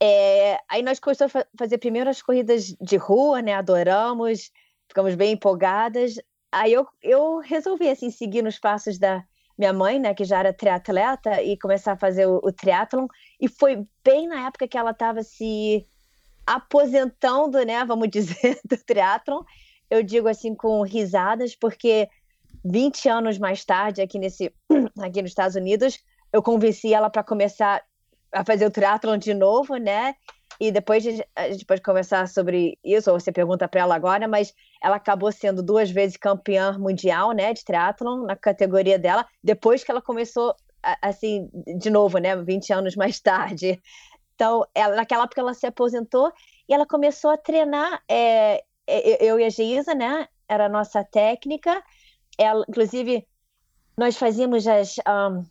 É, aí nós começamos a fazer primeiro as corridas de rua, né? Adoramos, ficamos bem empolgadas. Aí eu, eu resolvi assim seguir nos passos da minha mãe, né, que já era triatleta, e começar a fazer o, o triatlon. E foi bem na época que ela estava se aposentando, né, vamos dizer, do triatlon. Eu digo assim com risadas, porque 20 anos mais tarde, aqui, nesse, aqui nos Estados Unidos, eu convenci ela para começar a fazer o triatlon de novo, né? E depois a gente pode conversar sobre isso, ou você pergunta para ela agora, mas ela acabou sendo duas vezes campeã mundial, né, de triatlon na categoria dela, depois que ela começou assim, de novo, né, 20 anos mais tarde. Então, ela, naquela época ela se aposentou e ela começou a treinar, é, eu e a Geisa, né, era a nossa técnica, ela, inclusive, nós fazíamos as, um,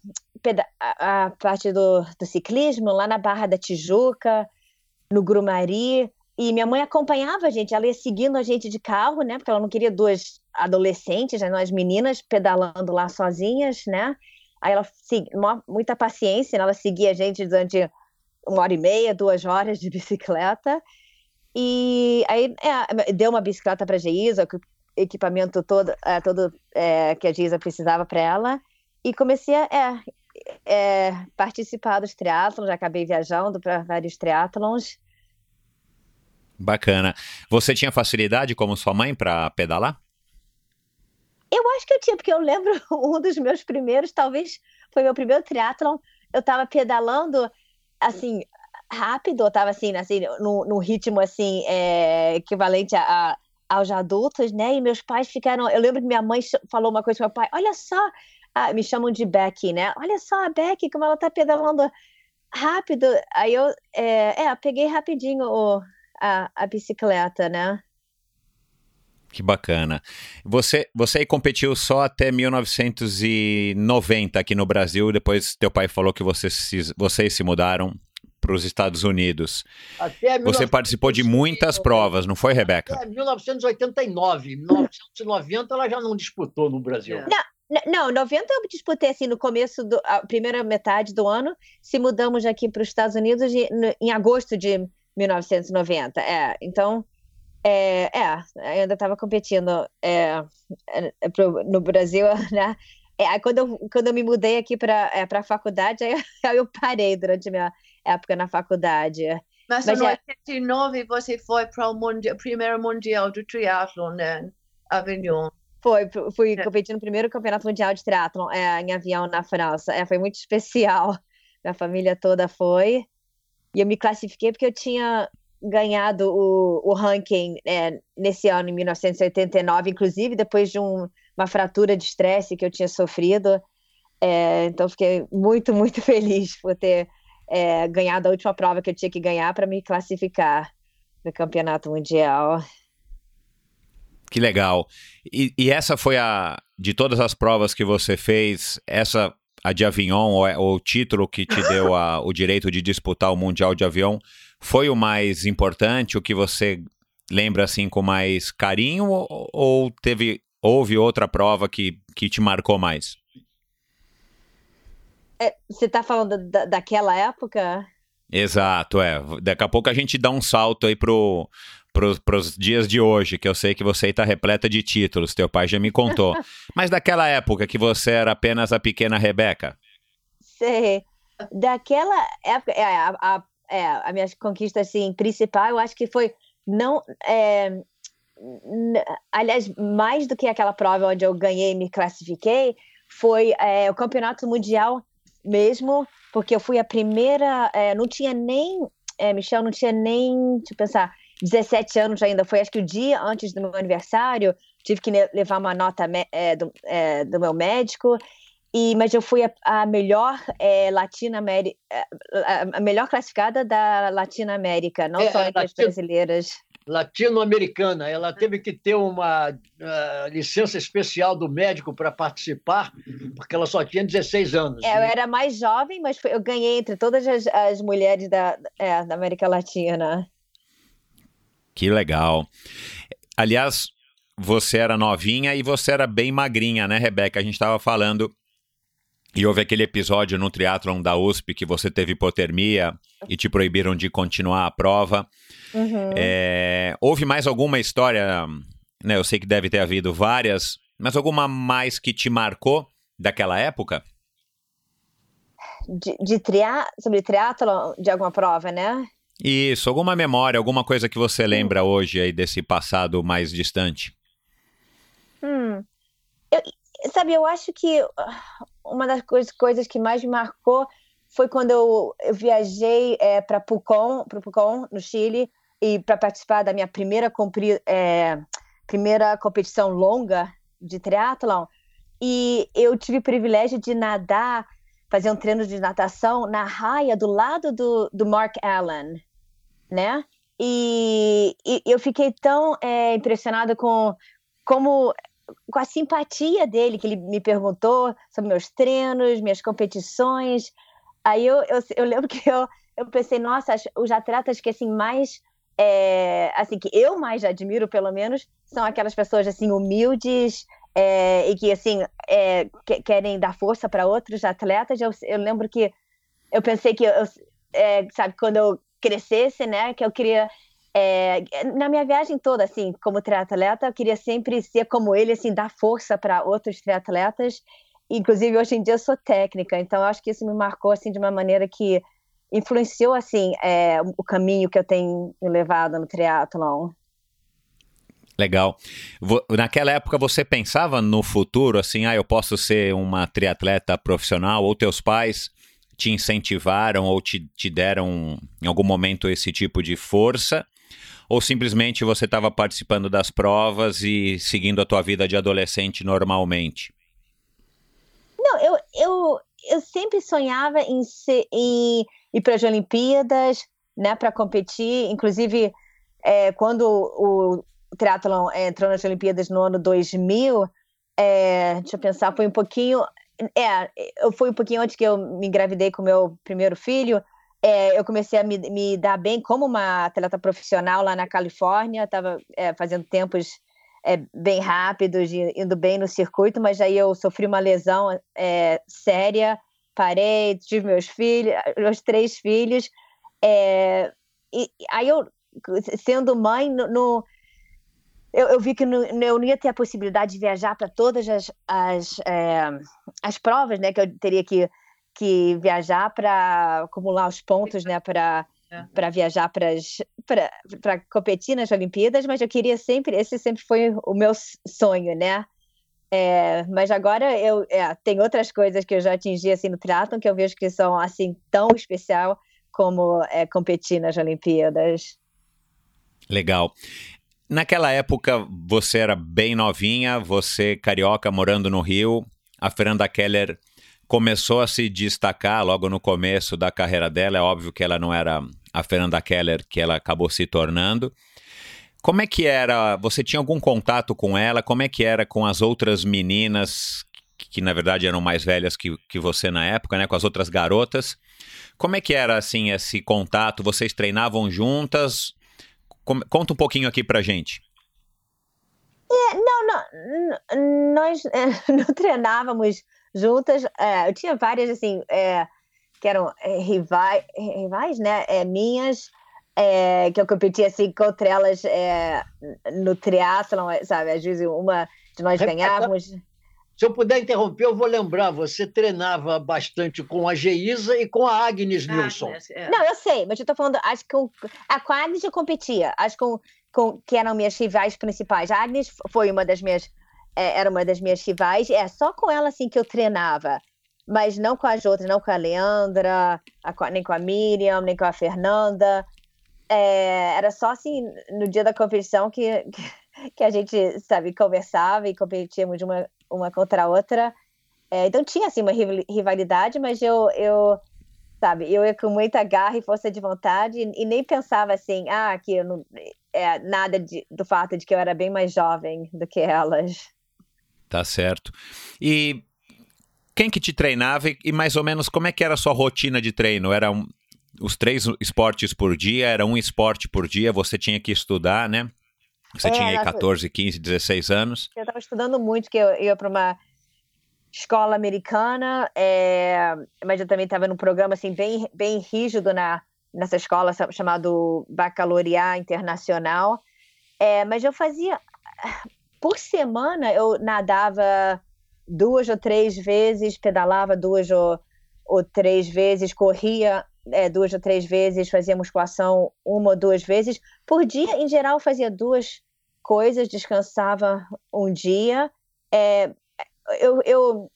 a, a, parte do, do, ciclismo lá na Barra da Tijuca, no Grumari, e minha mãe acompanhava a gente, ela ia seguindo a gente de carro, né, porque ela não queria duas adolescentes, né, nós meninas pedalando lá sozinhas, né, aí ela, muita paciência, né, ela seguia a gente durante uma hora e meia, duas horas de bicicleta, e aí é, deu uma bicicleta para a Geisa, equipamento todo, é, todo é, que a Giza precisava para ela e comecei a é, participar dos triatlons, já acabei viajando para vários triatlons. Bacana. Você tinha facilidade como sua mãe para pedalar? Eu acho que eu tinha, porque eu lembro um dos meus primeiros, talvez foi meu primeiro triatlon, eu estava pedalando assim rápido, eu estava assim, assim no, no ritmo assim é, equivalente a, a aos adultos, né? E meus pais ficaram. Eu lembro que minha mãe falou uma coisa para meu pai: olha só, ah, me chamam de Becky, né? Olha só a Becky, como ela tá pedalando rápido. Aí eu, é, é peguei rapidinho o, a, a bicicleta, né? Que bacana. Você, você competiu só até 1990 aqui no Brasil, depois teu pai falou que vocês se, vocês se mudaram para os Estados Unidos. Até Você participou de muitas provas, não foi, Rebeca? Até 1989. 1990 ela já não disputou no Brasil. Não. Não, 90 eu disputei assim no começo da primeira metade do ano. Se mudamos aqui para os Estados Unidos de, no, em agosto de 1990. É, então, é, é ainda estava competindo é, é, pro, no Brasil, né? É, quando, eu, quando eu me mudei aqui para é, a faculdade, aí, aí eu parei durante minha época na faculdade. Mas, Mas em 89 você foi para o primeiro mundial de triatlon né? Avignon. Foi, fui é. competir no primeiro campeonato mundial de triatlon é, em avião na França. É, foi muito especial. Minha família toda foi. E eu me classifiquei porque eu tinha ganhado o, o ranking é, nesse ano, em 1989, inclusive depois de um, uma fratura de estresse que eu tinha sofrido. É, então, fiquei muito, muito feliz por ter é, ganhado a última prova que eu tinha que ganhar para me classificar no campeonato mundial. Que legal. E, e, essa foi a. De todas as provas que você fez, essa, a de Avignon, ou, ou o título que te deu a, o direito de disputar o Mundial de Avião, foi o mais importante, o que você lembra assim com mais carinho, ou, ou teve, houve outra prova que, que te marcou mais? É, você está falando da, daquela época? Exato, é. Daqui a pouco a gente dá um salto aí pro, para os dias de hoje, que eu sei que você está repleta de títulos, teu pai já me contou. Mas daquela época que você era apenas a pequena Rebeca? Sei. Daquela época, é, a, a, é, a minha conquista assim, principal, eu acho que foi não. É, aliás, mais do que aquela prova onde eu ganhei e me classifiquei, foi é, o campeonato mundial mesmo, porque eu fui a primeira, é, não tinha nem, é, Michel, não tinha nem, deixa eu pensar, 17 anos ainda, foi acho que o dia antes do meu aniversário, tive que levar uma nota é, do, é, do, meu médico, e, mas eu fui a, a melhor é, Latino-América, é, a melhor classificada da Latino-América, não só entre as brasileiras latino-americana. Ela teve que ter uma uh, licença especial do médico para participar, porque ela só tinha 16 anos. É, né? Eu era mais jovem, mas eu ganhei entre todas as, as mulheres da, é, da América Latina. Que legal. Aliás, você era novinha e você era bem magrinha, né, Rebeca? A gente estava falando E houve aquele episódio no triatlon da USP que você teve hipotermia e te proibiram de continuar a prova. Uhum. É, houve mais alguma história, né? Eu sei que deve ter havido várias, mas alguma mais que te marcou daquela época? De, de tria, sobre triatlon, de alguma prova, né? Isso, alguma memória, alguma coisa que você lembra hum. hoje aí desse passado mais distante? Hum. Eu, sabe, eu acho que ah, uma das coisas, coisas que mais me marcou foi quando eu, eu viajei é, para Pucón, para Pucón, no Chile, e para participar da minha primeira, cumpri, é, primeira competição longa de triatlon. E eu tive o privilégio de nadar, fazer um treino de natação na raia do lado do, do Mark Allen né? E, e eu fiquei tão é, impressionada com como com a simpatia dele, que ele me perguntou sobre meus treinos, minhas competições. Aí eu, eu, eu lembro que eu, eu pensei, nossa, os atletas que assim mais é, assim que eu mais admiro, pelo menos, são aquelas pessoas assim humildes é, e que assim é, que, querem dar força para outros atletas. Eu, eu, lembro que eu pensei que eu, é, sabe quando eu crescesse, né? Que eu queria é, na minha viagem toda, assim, como triatleta, eu queria sempre ser como ele, assim, dar força para outros triatletas. Inclusive, hoje em dia eu sou técnica, então acho que isso me marcou, assim, de uma maneira que influenciou, assim, é, o caminho que eu tenho levado no triatlon. Legal. Naquela época você pensava no futuro, assim, ah, eu posso ser uma triatleta profissional, ou teus pais te incentivaram ou te, te deram em algum momento esse tipo de força? Ou simplesmente você estava participando das provas e seguindo a tua vida de adolescente normalmente? Não, eu, eu, eu sempre sonhava em, ser, em ir para as Olimpíadas, né, para competir. Inclusive, é, quando o, o triatlon entrou nas Olimpíadas no ano 2000, é, deixa eu pensar, foi um pouquinho é, eu fui um pouquinho antes que eu me engravidei com meu primeiro filho. É, eu comecei a me, me, dar bem como uma atleta profissional lá na Califórnia. Estava é, fazendo tempos é, bem rápidos, indo bem no circuito, mas aí eu sofri uma lesão é, séria, parei, tive meus filhos, meus três filhos. É, e aí eu, sendo mãe, no, no eu, eu vi que não, eu não ia ter a possibilidade de viajar para todas as, as, é, as provas, né? Que eu teria que, que viajar para acumular os pontos, né? Para para viajar para competir nas Olimpíadas, mas eu queria sempre, esse sempre foi o meu sonho, né? É, mas agora eu é, tem outras coisas que eu já atingi assim no triatlon que eu vejo que são assim tão especial como é, competir nas Olimpíadas. Legal. Naquela época, você era bem novinha, você carioca morando no Rio. A Fernanda Keller começou a se destacar logo no começo da carreira dela. É óbvio que ela não era a Fernanda Keller que ela acabou se tornando. Como é que era? Você tinha algum contato com ela? Como é que era com as outras meninas que na verdade eram mais velhas que, que você na época, né? Com as outras garotas. Como é que era assim esse contato? Vocês treinavam juntas? Conta um pouquinho aqui pra gente. É, não, não, nós é, não treinávamos juntas. É, eu tinha várias, assim, é, que eram é, rivais, rivais né, é, minhas, que eu competia, assim, contra elas no triatlon, sabe? Às vezes uma de nós ganhávamos. Se eu puder interromper, eu vou lembrar, você treinava bastante com a Geisa e com a Agnes Nilsson. É. Não, eu sei, mas eu estou falando, acho que com a, com a Agnes eu competia, acho que, com, com, que eram minhas rivais principais. A Agnes foi uma das minhas, é, era uma das minhas rivais, é só com ela assim que eu treinava, mas não com as outras, não com a Leandra, a, nem com a Miriam, nem com a Fernanda. É, era só assim, no dia da competição que, que, que a gente, sabe, conversava e competíamos de uma uma contra a outra. É, então tinha assim uma rivalidade, mas eu, eu sabe, eu ia com muita garra e força de vontade e, e nem pensava assim, ah, que eu não é nada de, do fato de que eu era bem mais jovem do que elas. Tá certo. E quem que te treinava e, e mais ou menos como é que era a sua rotina de treino? Era um, os três esportes por dia, era um esporte por dia, você tinha que estudar, né? Você é, tinha aí 14, 15, 16 anos. Eu estava estudando muito, que eu ia para uma escola americana, é, mas eu também estava num programa assim bem, bem rígido na, nessa escola chamado Bacalaureat Internacional. É, mas eu fazia por semana eu nadava duas ou três vezes, pedalava duas ou, ou três vezes, corria é, duas ou três vezes, fazia musculação uma ou duas vezes por dia. Em geral, fazia duas coisas, descansava um dia. É, eu, eu,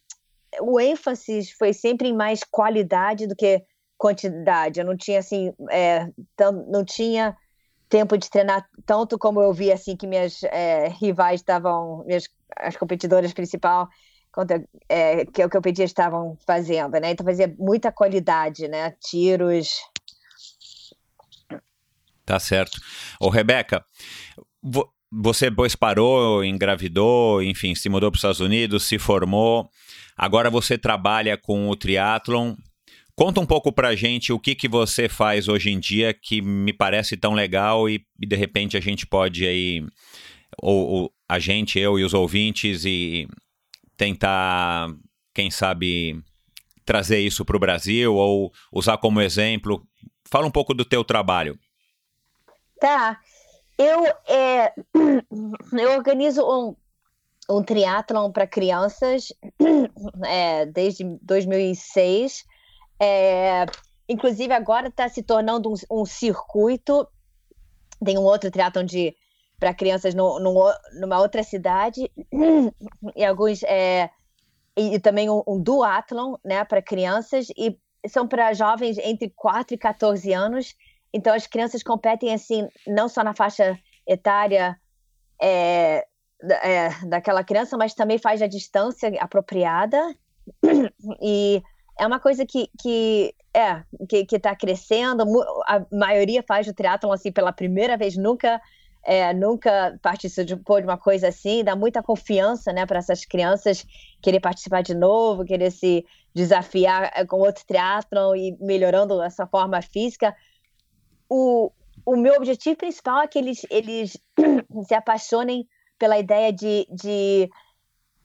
o ênfase foi sempre em mais qualidade do que quantidade. Eu não tinha assim, é, tão, não tinha tempo de treinar tanto como eu vi assim que minhas é, rivais estavam, minhas as competidoras principal contra, é, que é o que eu pedi estavam fazendo, né? Então fazia muita qualidade, né? Tiros. Tá certo. Ô, Rebeca, você depois parou, engravidou, enfim, se mudou para os Estados Unidos, se formou. Agora você trabalha com o triatlon. Conta um pouco pra gente o que, que você faz hoje em dia que me parece tão legal e, e de repente a gente pode aí, ou, ou, a gente, eu e os ouvintes, e tentar, quem sabe, trazer isso para o Brasil ou usar como exemplo. Fala um pouco do teu trabalho. Tá. Eu, é, eu organizo um, um triatlon para crianças é, desde 2006. É, inclusive, agora está se tornando um, um, circuito. Tem um outro triatlon de para crianças no, no, numa outra cidade. E alguns é, e, e, também um, um duatlon né para crianças. E são para jovens entre 4 e 14 anos. Então as crianças competem assim não só na faixa etária é, é, daquela criança mas também faz a distância apropriada. E é uma coisa que, que é que está crescendo. A maioria faz o triatlon assim pela primeira vez nunca é, nunca participou de uma coisa assim, dá muita confiança né, para essas crianças querer participar de novo, querer se desafiar é, com outro teatro e melhorando a sua forma física. O, o meu objetivo principal é que eles, eles se apaixonem pela ideia de, de,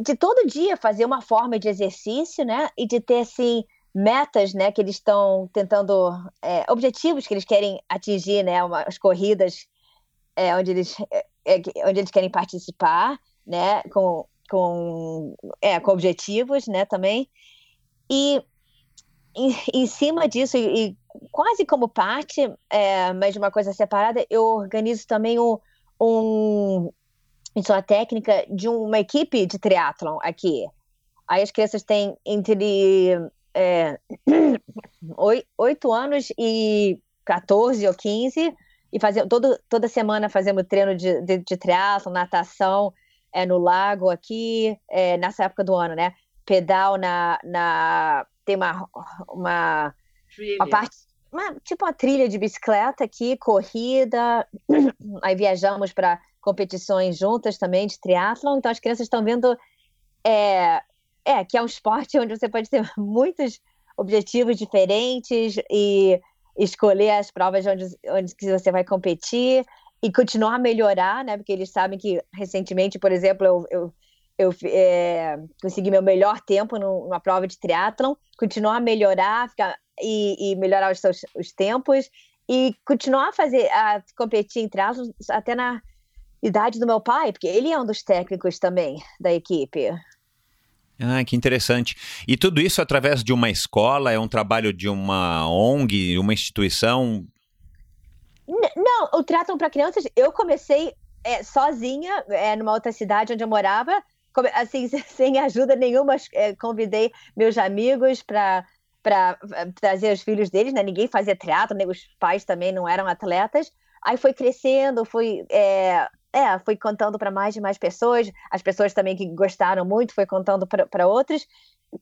de todo dia fazer uma forma de exercício, né? E de ter, assim, metas, né? Que eles estão tentando... É, objetivos que eles querem atingir, né? Uma, as corridas é, onde, eles, é, é onde eles querem participar, né, com, com, é, com objetivos, né, também. E em, em cima disso, e, e, quase como parte, é, mas de uma coisa separada, eu organizo também um, um em sua técnica de uma equipe de triatlon aqui. Aí as crianças têm entre é, 8 anos e 14 ou 15, e fazer, todo, toda semana fazemos treino de, de, de natação é, no lago aqui, é, nessa época do ano, né? Pedal na. na tem uma, uma, uma parte. Uma, tipo uma trilha de bicicleta aqui, corrida. Aí viajamos para competições juntas também de triatlon. Então as crianças estão vendo é, é, que é um esporte onde você pode ter muitos objetivos diferentes e escolher as provas onde, onde que você vai competir e continuar a melhorar, né? Porque eles sabem que recentemente, por exemplo, eu, eu, eu é, consegui meu melhor tempo numa prova de triatlon, continuar a melhorar ficar, e, e melhorar os seus os tempos e continuar a fazer a competir em triatlon até na idade do meu pai, porque ele é um dos técnicos também da equipe. Ah, que interessante. E tudo isso através de uma escola? É um trabalho de uma ONG, uma instituição? Não, o Tratam para Crianças, eu comecei é, sozinha, é, numa outra cidade onde eu morava, assim, sem ajuda nenhuma, é, convidei meus amigos para para trazer os filhos deles, né? Ninguém fazia teatro, nem os pais também não eram atletas. Aí foi crescendo, foi é, é, fui contando para mais e mais pessoas, as pessoas também que gostaram muito, foi contando para outras.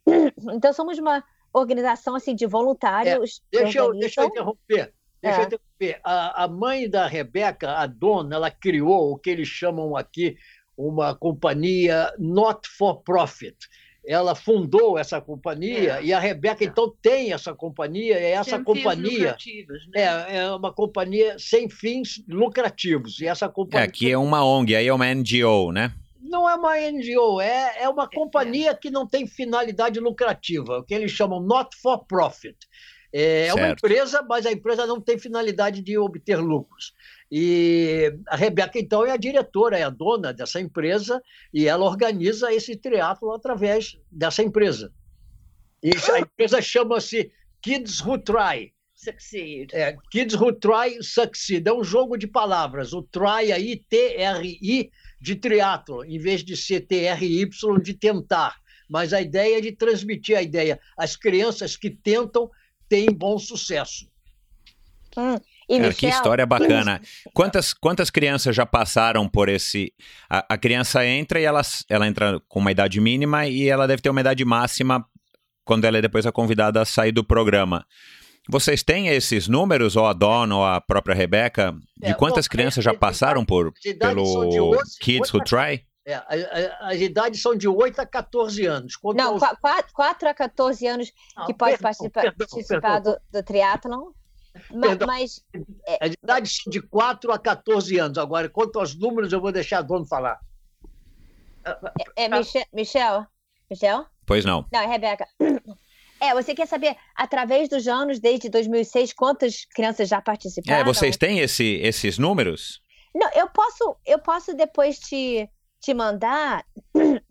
Então, somos uma organização assim de voluntários. É, deixa, eu, deixa eu interromper. Deixa é. eu interromper. A, a mãe da Rebeca, a dona, ela criou o que eles chamam aqui uma companhia not for profit ela fundou essa companhia é. e a Rebeca é. então tem essa companhia e essa sem companhia né? é, é uma companhia sem fins lucrativos e essa companhia é, que é uma ONG aí é uma NGO né Não é uma NGO, é, é uma companhia que não tem finalidade lucrativa, o que eles chamam not for profit. É, é uma empresa, mas a empresa não tem finalidade de obter lucros. E a Rebeca, então, é a diretora, é a dona dessa empresa, e ela organiza esse triatlo através dessa empresa. E a empresa chama-se Kids Who Try. Succeed. É, Kids Who Try Succeed. É um jogo de palavras. O try aí, T-R-I, de triatlo, em vez de ser T-R-Y, de tentar. Mas a ideia é de transmitir a ideia. As crianças que tentam tem bom sucesso. Hum. E Cara, que história bacana. Quantas, quantas crianças já passaram por esse. A, a, criança entra e ela, ela entra com uma idade mínima e ela deve ter uma idade máxima quando ela é depois a convidada a sair do programa. Vocês têm esses números, ou a Donna ou a própria Rebeca, de é, quantas bom, crianças já passaram por, pelo Kids Who Try? É, as idades são de 8 a 14 anos. Quanto não, aos... 4, 4 a 14 anos não, que pode perdão, participar, perdão, participar perdão. do, do triatlon. Mas, mas é... as idades são de 4 a 14 anos. Agora, quanto aos números, eu vou deixar a dona falar. É, é Michel, Michel? Michel? Pois não. Não, é Rebeca. É, você quer saber, através dos anos, desde 2006, quantas crianças já participaram? É, vocês têm esse, esses números? Não, eu posso, eu posso depois te, te mandar.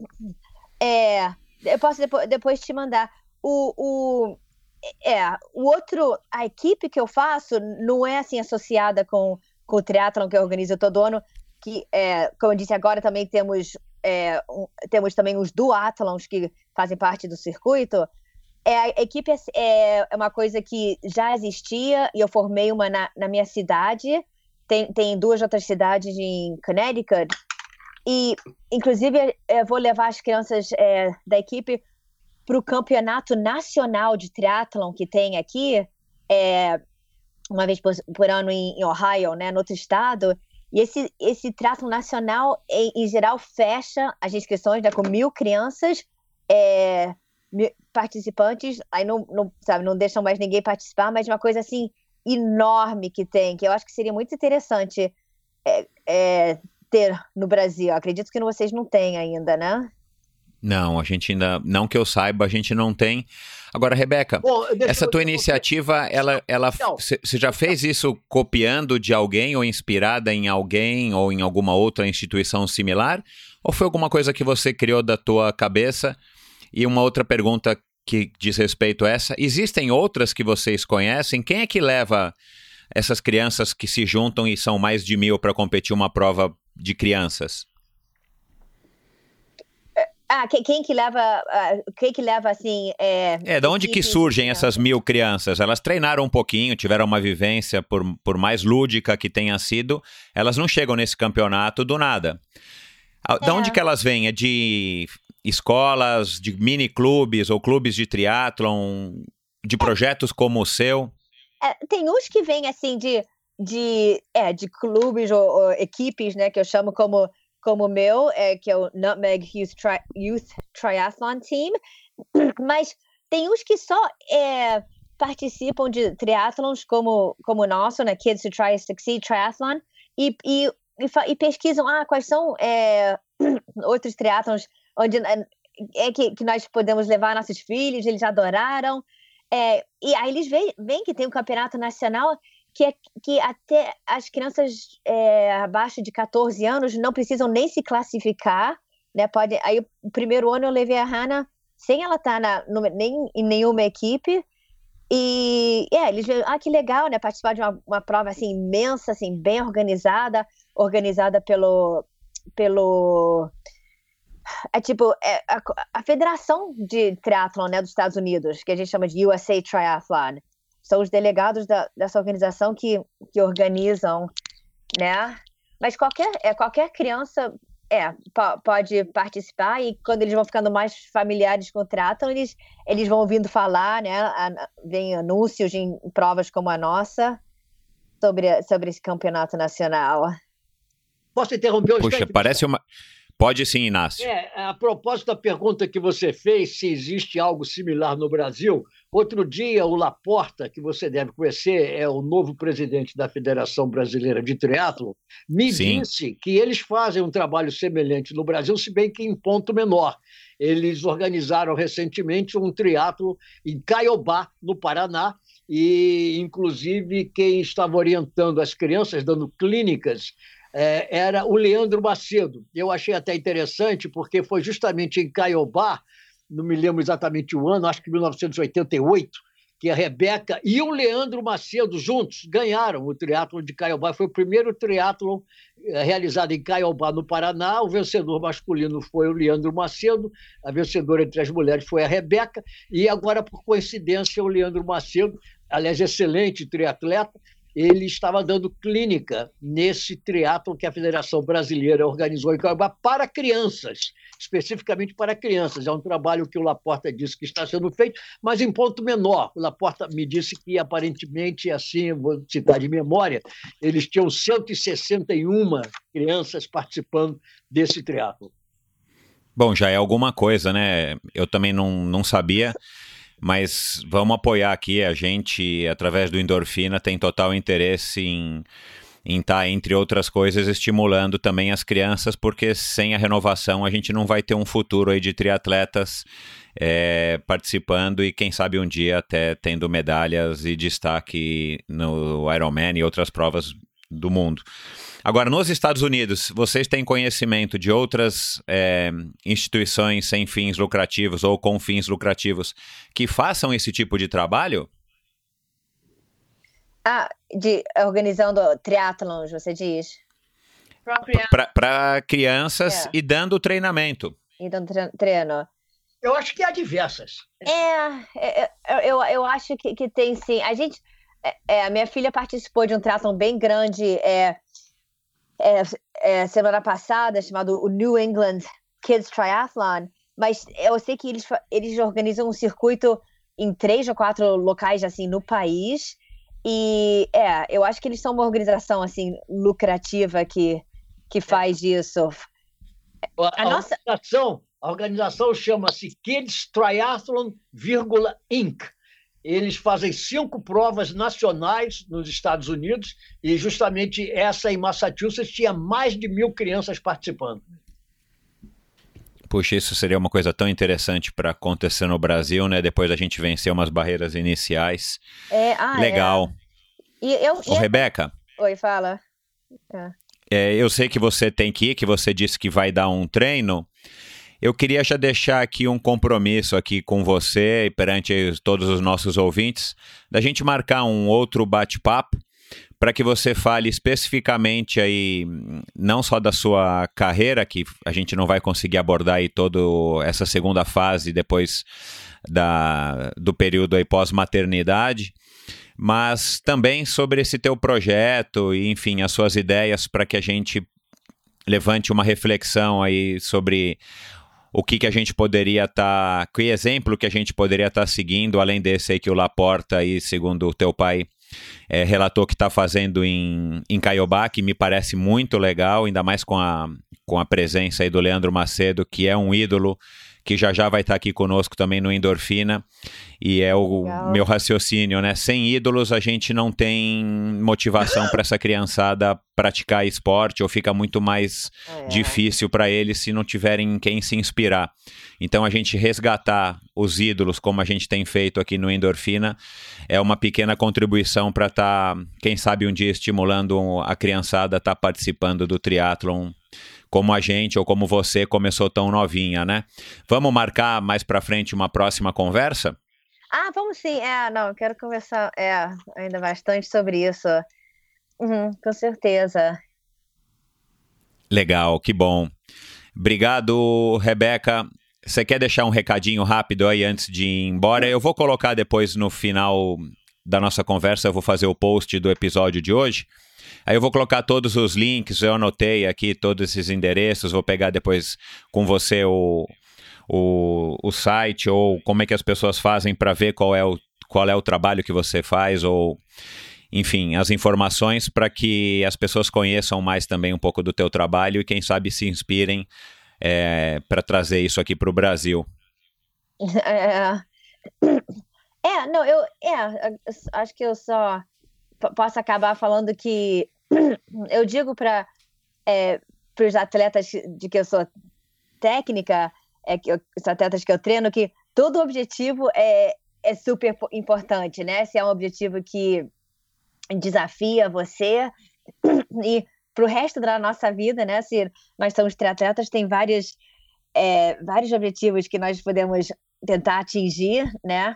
É, eu posso depois, depois te mandar. O, o, é, o outro, a equipe que eu faço não é assim associada com, com o triatlon que eu organizo todo ano, que, é, como eu disse agora, também temos, é, um, temos também os duatlons que fazem parte do circuito. É, a equipe é, é uma coisa que já existia e eu formei uma na, na minha cidade. Tem, tem duas outras cidades em Connecticut e, inclusive, eu vou levar as crianças é, da equipe para o campeonato nacional de triatlon que tem aqui, é, uma vez por, por ano em, em, Ohio, né, no outro estado. E esse, esse triatlon nacional, em, em geral, fecha as inscrições né, com mil crianças, é, participantes, aí não, não, sabe, não deixam mais ninguém participar, mas uma coisa assim enorme que tem, que eu acho que seria muito interessante é, é, ter no Brasil. Acredito que vocês não têm ainda, né? Não, a gente ainda, não que eu saiba, a gente não tem. Agora, Rebeca, Bom, essa tua iniciativa, ela, ela, você já fez isso copiando de alguém ou inspirada em alguém ou em alguma outra instituição similar? Ou foi alguma coisa que você criou da tua cabeça? E uma outra pergunta que diz respeito a essa: existem outras que vocês conhecem? Quem é que leva essas crianças que se juntam e são mais de mil para competir uma prova de crianças? Ah, quem que leva, quem que leva assim... É, é da onde que surgem essas mil crianças? Elas treinaram um pouquinho, tiveram uma vivência, por, por mais lúdica que tenha sido, elas não chegam nesse campeonato do nada. Da é. onde que elas vêm? É de escolas, de mini clubes ou clubes de triatlon, de projetos como o seu? É, tem uns que vêm assim de de, é, de clubes ou, ou, equipes, né, que eu chamo como como meu, é, que é o Nutmeg Youth, Tri Youth Triathlon Team, mas tem uns que só é, participam de triathlons como, como o nosso, né, Kids Who Try Succeed Triathlon, e, e, e, e pesquisam ah, quais são é, outros triathlons onde é, é que, que nós podemos levar nossos filhos, eles adoraram, é, e aí eles veem, veem que tem um campeonato nacional que, é, que até as crianças é, abaixo de 14 anos não precisam nem se classificar, né? Pode, aí o primeiro ano eu levei a Hannah sem ela estar tá nem em nenhuma equipe e é, eles ah que legal, né? Participar de uma, uma prova assim imensa, assim bem organizada, organizada pelo pelo é tipo é a, a, Federação de Triathlon né, dos Estados Unidos, que a gente chama de USA Triathlon são os delegados da, dessa organização que, que organizam, né? Mas qualquer, é, qualquer criança é, pode participar e quando eles vão ficando mais familiares com o triatlon, eles, eles vão ouvindo falar, né? Vem anúncios em provas como a nossa sobre, sobre esse campeonato nacional. Posso interromper o Puxa, parece uma, Pode sim, Inácio. É, a propósito da pergunta que você fez, se existe algo similar no Brasil, outro dia o Laporta, que você deve conhecer, é o novo presidente da Federação Brasileira de Triatlo, me sim. disse que eles fazem um trabalho semelhante no Brasil, se bem que em ponto menor. Eles organizaram recentemente um triatlo em Caiobá, no Paraná, e inclusive quem estava orientando as crianças, dando clínicas é, era o Leandro Macedo. Eu achei até interessante, porque foi justamente em Caiobá, não me lembro exatamente o ano, acho que 1988, que a Rebeca e o Leandro Macedo juntos ganharam o triatlo de Caiobá. Foi o primeiro triatlo é, realizado em Caiobá, no Paraná. O vencedor masculino foi o Leandro Macedo, a vencedora entre as mulheres foi a Rebeca, e agora, por coincidência, o Leandro Macedo, aliás, excelente triatleta, ele estava dando clínica nesse triatlo que a Federação Brasileira organizou em Cuiabá para crianças, especificamente para crianças. É um trabalho que o Laporta disse que está sendo feito, mas em ponto menor. O Laporta me disse que, aparentemente, assim, vou citar de memória, eles tinham 161 crianças participando desse triatlo. Bom, já é alguma coisa, né? Eu também não, não sabia. Mas vamos apoiar aqui. A gente, através do Endorfina, tem total interesse em em estar, tá, entre outras coisas, estimulando também as crianças, porque sem a renovação a gente não vai ter um futuro aí de triatletas é, participando e quem sabe um dia até tendo medalhas e destaque no Ironman e outras provas do mundo. Agora, nos Estados Unidos, vocês têm conhecimento de outras é, instituições sem fins lucrativos ou com fins lucrativos que façam esse tipo de trabalho? Ah, de organizando triatlons, você diz? Para crianças é. e dando treinamento. E dando treino. Eu acho que há diversas. É, é, é eu, eu acho que, que tem sim. A gente. É, é, a minha filha participou de um triatlon bem grande é, é, é, semana passada, chamado o New England Kids Triathlon, mas eu sei que eles, eles organizam um circuito em três ou quatro locais assim no país. E é, eu acho que eles são uma organização assim lucrativa que, que faz é. isso. A, a, nossa organização, a organização chama-se Kids Triathlon, Inc eles fazem cinco provas nacionais nos Estados Unidos e justamente essa em Massachusetts tinha mais de mil crianças participando. Puxa, isso seria uma coisa tão interessante para acontecer no Brasil, né? Depois da gente vencer umas barreiras iniciais. É, ah, Legal. É. E eu, Ô, Rebeca. Oi, fala. É. É, eu sei que você tem que ir, que você disse que vai dar um treino. Eu queria já deixar aqui um compromisso aqui com você e perante todos os nossos ouvintes, da gente marcar um outro bate-papo para que você fale especificamente aí não só da sua carreira, que a gente não vai conseguir abordar aí toda essa segunda fase depois da, do período aí pós-maternidade, mas também sobre esse teu projeto e, enfim, as suas ideias para que a gente levante uma reflexão aí sobre o que, que a gente poderia estar. Tá, que exemplo que a gente poderia estar tá seguindo, além desse aí que o Laporta, aí, segundo o teu pai, é, relatou que está fazendo em, em Caiobá, que me parece muito legal, ainda mais com a, com a presença aí do Leandro Macedo, que é um ídolo que já já vai estar aqui conosco também no Endorfina. E é o Legal. meu raciocínio, né? Sem ídolos a gente não tem motivação para essa criançada praticar esporte ou fica muito mais é. difícil para eles se não tiverem quem se inspirar. Então a gente resgatar os ídolos como a gente tem feito aqui no Endorfina é uma pequena contribuição para estar, tá, quem sabe um dia estimulando a criançada a estar tá participando do triatlon como a gente ou como você começou tão novinha, né? Vamos marcar mais para frente uma próxima conversa? Ah, vamos sim. É, não, quero conversar é, ainda bastante sobre isso. Uhum, com certeza. Legal, que bom. Obrigado, Rebeca. Você quer deixar um recadinho rápido aí antes de ir embora? Eu vou colocar depois no final da nossa conversa, eu vou fazer o post do episódio de hoje. Aí eu vou colocar todos os links, eu anotei aqui todos esses endereços, vou pegar depois com você o, o, o site ou como é que as pessoas fazem para ver qual é, o, qual é o trabalho que você faz ou enfim, as informações para que as pessoas conheçam mais também um pouco do teu trabalho e quem sabe se inspirem é, para trazer isso aqui para o Brasil? É, é, não, eu é, acho que eu só posso acabar falando que eu digo para é, os atletas de que eu sou técnica, é que eu, os atletas que eu treino, que todo objetivo é, é super importante, né? Se é um objetivo que desafia você e para o resto da nossa vida, né? Se nós somos triatletas, tem vários, é, vários objetivos que nós podemos tentar atingir, né?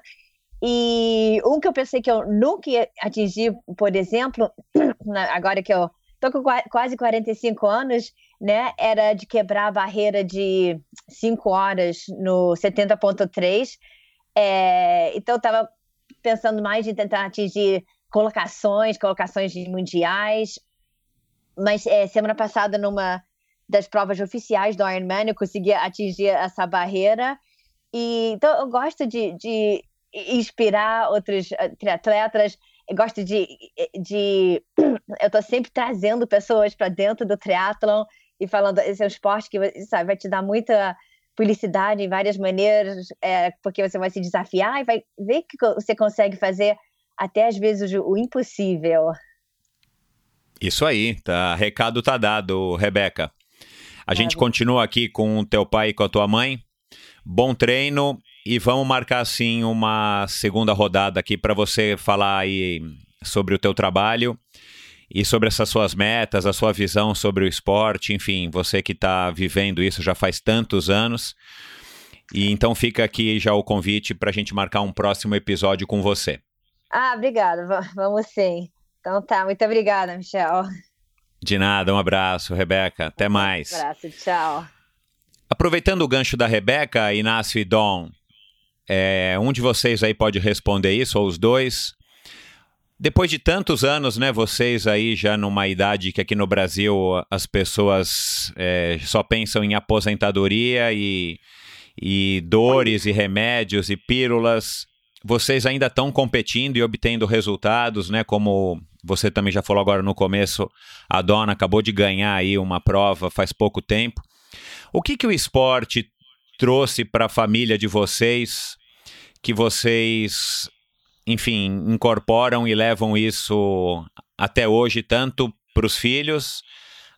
E um que eu pensei que eu nunca ia atingir, por exemplo, agora que eu tô com quase 45 anos, né? Era de quebrar a barreira de 5 horas no 70.3. É, então eu estava pensando mais em tentar atingir colocações, colocações mundiais. Mas é, semana passada, numa das provas oficiais do Ironman, eu consegui atingir essa barreira. E, então eu gosto de, de inspirar outros eh, triatletas. Eu gosto de, de eu estou sempre trazendo pessoas para dentro do triatlon e falando esse é um esporte que sabe, vai te dar muita publicidade em várias maneiras, é, porque você vai se desafiar e vai ver que você consegue fazer até às vezes o, o impossível. Isso aí, tá. Recado tá dado, Rebeca. A é, gente continua aqui com o teu pai e com a tua mãe. Bom treino e vamos marcar assim uma segunda rodada aqui para você falar aí sobre o teu trabalho e sobre essas suas metas, a sua visão sobre o esporte, enfim, você que está vivendo isso já faz tantos anos. E então fica aqui já o convite para a gente marcar um próximo episódio com você. Ah, obrigada, vamos sim. Então tá, muito obrigada, Michel. De nada, um abraço, Rebeca. Até mais. Um abraço, tchau. Aproveitando o gancho da Rebeca, Inácio e Dom, é, um de vocês aí pode responder isso, ou os dois. Depois de tantos anos, né, vocês aí já numa idade que aqui no Brasil as pessoas é, só pensam em aposentadoria e, e dores e remédios e pílulas, vocês ainda estão competindo e obtendo resultados, né? Como você também já falou agora no começo, a Dona acabou de ganhar aí uma prova faz pouco tempo. O que, que o esporte trouxe para a família de vocês, que vocês, enfim, incorporam e levam isso até hoje, tanto para os filhos,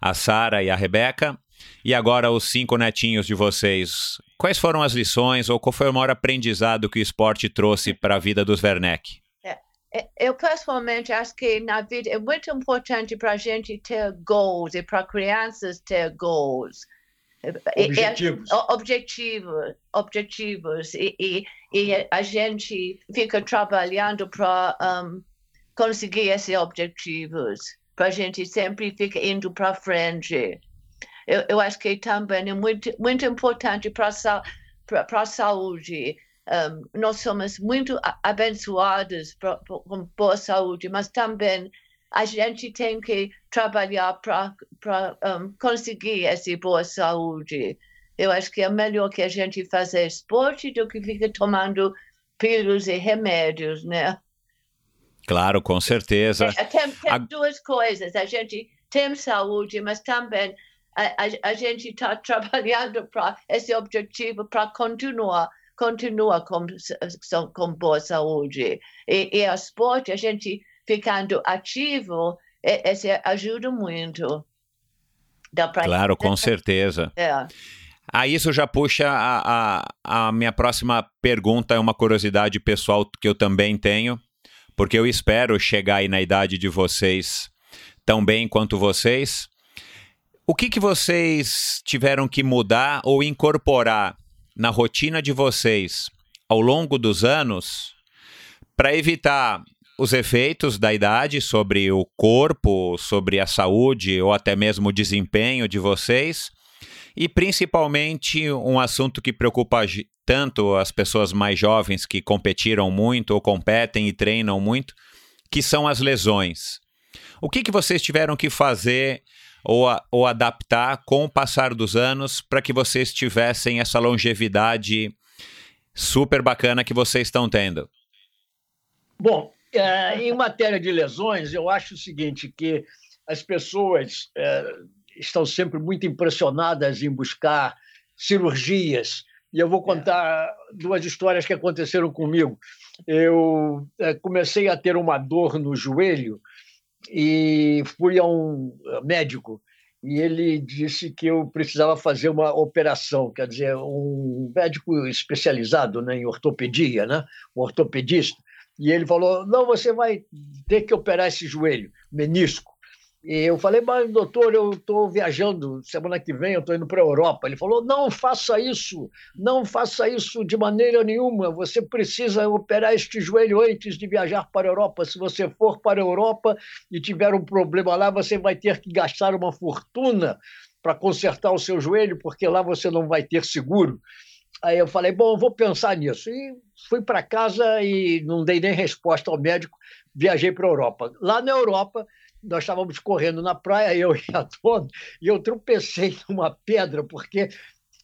a Sara e a Rebeca, e agora os cinco netinhos de vocês. Quais foram as lições ou qual foi o maior aprendizado que o esporte trouxe para a vida dos Werneck? É, é, eu pessoalmente acho que na vida é muito importante para a gente ter goals e para crianças ter goals. Objetivos. É, objetivos, objetivos. E, e, e, a gente fica trabalhando para um, conseguir esses objetivos, para a gente sempre ficar indo para frente. Eu, eu acho que também é muito, muito importante para a saúde. Um, nós somos muito abençoados com boa saúde, mas também a gente tem que trabalhar para um, conseguir essa boa saúde. Eu acho que é melhor que a gente fazer esporte do que ficar tomando pílulas e remédios, né? Claro, com certeza. É, tem, tem a... duas coisas. A gente tem saúde, mas também a, a, a gente está trabalhando para esse objetivo para continuar continua com, com boa saúde. E, e a esporte, a gente ficando ativo, isso ajuda muito. Claro, com certeza. É. Ah, isso já puxa a, a, a minha próxima pergunta, é uma curiosidade pessoal que eu também tenho, porque eu espero chegar aí na idade de vocês tão bem quanto vocês. O que, que vocês tiveram que mudar ou incorporar na rotina de vocês ao longo dos anos para evitar os efeitos da idade sobre o corpo, sobre a saúde ou até mesmo o desempenho de vocês. E principalmente um assunto que preocupa tanto as pessoas mais jovens que competiram muito ou competem e treinam muito, que são as lesões. O que, que vocês tiveram que fazer ou, a, ou adaptar com o passar dos anos para que vocês tivessem essa longevidade super bacana que vocês estão tendo? Bom, é, em matéria de lesões, eu acho o seguinte, que as pessoas é, estão sempre muito impressionadas em buscar cirurgias. E eu vou contar duas histórias que aconteceram comigo. Eu é, comecei a ter uma dor no joelho e fui a um médico e ele disse que eu precisava fazer uma operação, quer dizer, um médico especializado né, em ortopedia, né, um ortopedista. E ele falou: não, você vai ter que operar esse joelho, menisco. E eu falei, mas doutor, eu estou viajando, semana que vem eu estou indo para a Europa. Ele falou, não faça isso, não faça isso de maneira nenhuma. Você precisa operar este joelho antes de viajar para a Europa. Se você for para a Europa e tiver um problema lá, você vai ter que gastar uma fortuna para consertar o seu joelho, porque lá você não vai ter seguro. Aí eu falei, bom, eu vou pensar nisso. E fui para casa e não dei nem resposta ao médico, viajei para a Europa. Lá na Europa, nós estávamos correndo na praia, eu e a dona, e eu tropecei numa pedra, porque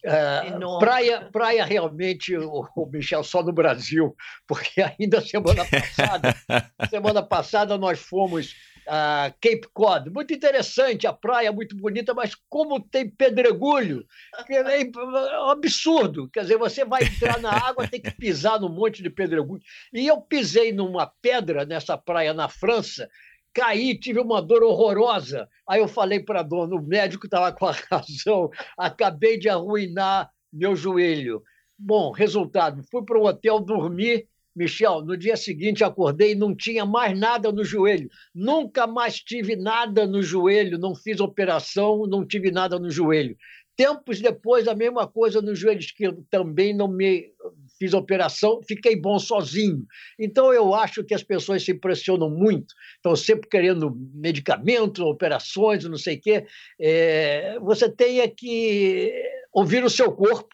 Uh, praia, praia realmente, o, o, Michel, só no Brasil, porque ainda semana passada, semana passada nós fomos a Cape Cod. Muito interessante, a praia muito bonita, mas como tem pedregulho, é, um absurdo. Quer dizer, você vai entrar na água, tem que pisar num monte de pedregulho. E eu pisei numa pedra nessa praia na França, caí, tive uma dor horrorosa. Aí eu falei para a dona, o médico estava com a razão, acabei de arruinar meu joelho. Bom, resultado, fui para o hotel dormir. Michel, no dia seguinte acordei e não tinha mais nada no joelho. Nunca mais tive nada no joelho, não fiz operação, não tive nada no joelho. Tempos depois, a mesma coisa no joelho esquerdo, também não me fiz operação, fiquei bom sozinho. Então, eu acho que as pessoas se impressionam muito, estão sempre querendo medicamentos, operações, não sei o quê. É, você tem é que ouvir o seu corpo,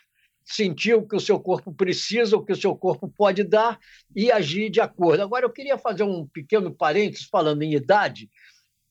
sentir o que o seu corpo precisa, o que o seu corpo pode dar e agir de acordo. Agora, eu queria fazer um pequeno parênteses falando em idade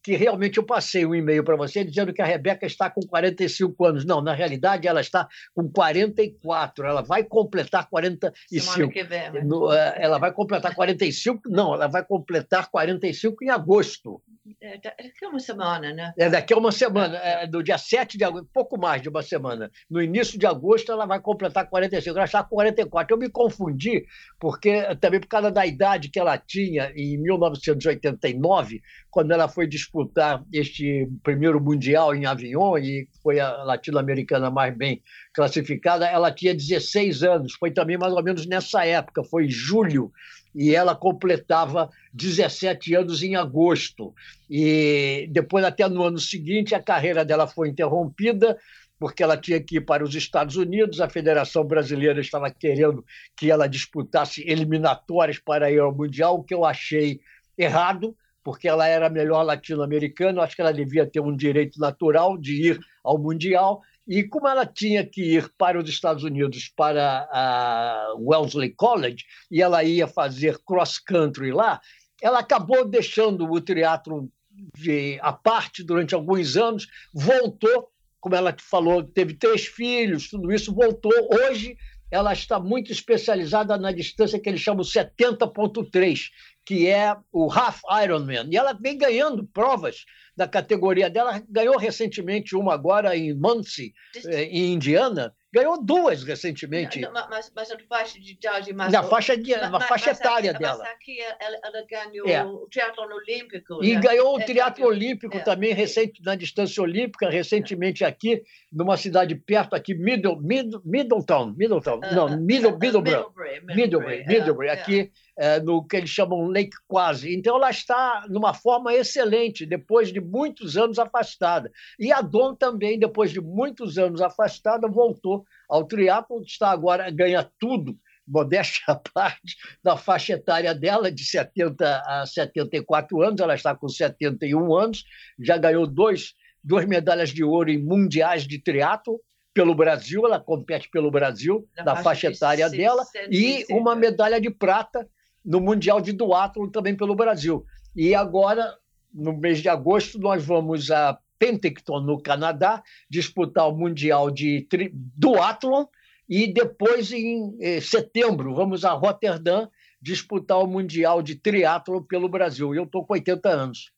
que realmente eu passei um e-mail para você dizendo que a Rebeca está com 45 anos. Não, na realidade ela está com 44. Ela vai completar 45. Semana que vem, né? é, ela vai completar 45, não, ela vai completar 45 em agosto. É, daqui a uma semana, né? É, daqui a uma semana, é, do dia 7 de agosto, pouco mais de uma semana. No início de agosto ela vai completar 45, ela está com 44. Eu me confundi, porque também por causa da idade que ela tinha em 1989, quando ela foi disputar este primeiro Mundial em Avião, e foi a latino-americana mais bem classificada, ela tinha 16 anos. Foi também mais ou menos nessa época, foi julho, e ela completava 17 anos em agosto. E depois, até no ano seguinte, a carreira dela foi interrompida porque ela tinha que ir para os Estados Unidos, a Federação Brasileira estava querendo que ela disputasse eliminatórias para ir ao Mundial, o que eu achei errado, porque ela era a melhor latino-americana, acho que ela devia ter um direito natural de ir ao Mundial. E como ela tinha que ir para os Estados Unidos, para a Wellesley College, e ela ia fazer cross-country lá, ela acabou deixando o teatro de, à parte durante alguns anos, voltou, como ela falou, teve três filhos, tudo isso, voltou. Hoje ela está muito especializada na distância que eles chamam 70.3, que é o Half Ironman. E ela vem ganhando provas da categoria dela. Ganhou recentemente uma agora em Muncie, eh, em Indiana. Ganhou duas recentemente. Não, mas, mas a faixa de idade mais. Na faixa, de, na mas, faixa etária dela. Mas aqui ela, ela ganhou é. o triatlo olímpico. E né? ganhou o é, triatlo olímpico é, também, recente, na distância olímpica, recentemente aqui, numa cidade perto, aqui, Middle, Middle, Middletown. Middletown. Uh, não, Middle, uh, Middleborough. Middlebury, Middlebury, Middlebury é, aqui é, no que eles chamam Lake Quasi. Então, ela está numa forma excelente, depois de muitos anos afastada. E a Dom também, depois de muitos anos afastada, voltou ao triatlo, está agora, ganha tudo, modéstia à parte, da faixa etária dela, de 70 a 74 anos, ela está com 71 anos, já ganhou dois, duas medalhas de ouro em mundiais de triatlo, pelo Brasil, ela compete pelo Brasil, na, na faixa etária dela, e uma medalha de prata no Mundial de Duathlon também pelo Brasil. E agora, no mês de agosto, nós vamos a Penticton, no Canadá, disputar o Mundial de tri... Duathlon e depois, em eh, setembro, vamos a Roterdã disputar o Mundial de Triatlon pelo Brasil. E eu estou com 80 anos.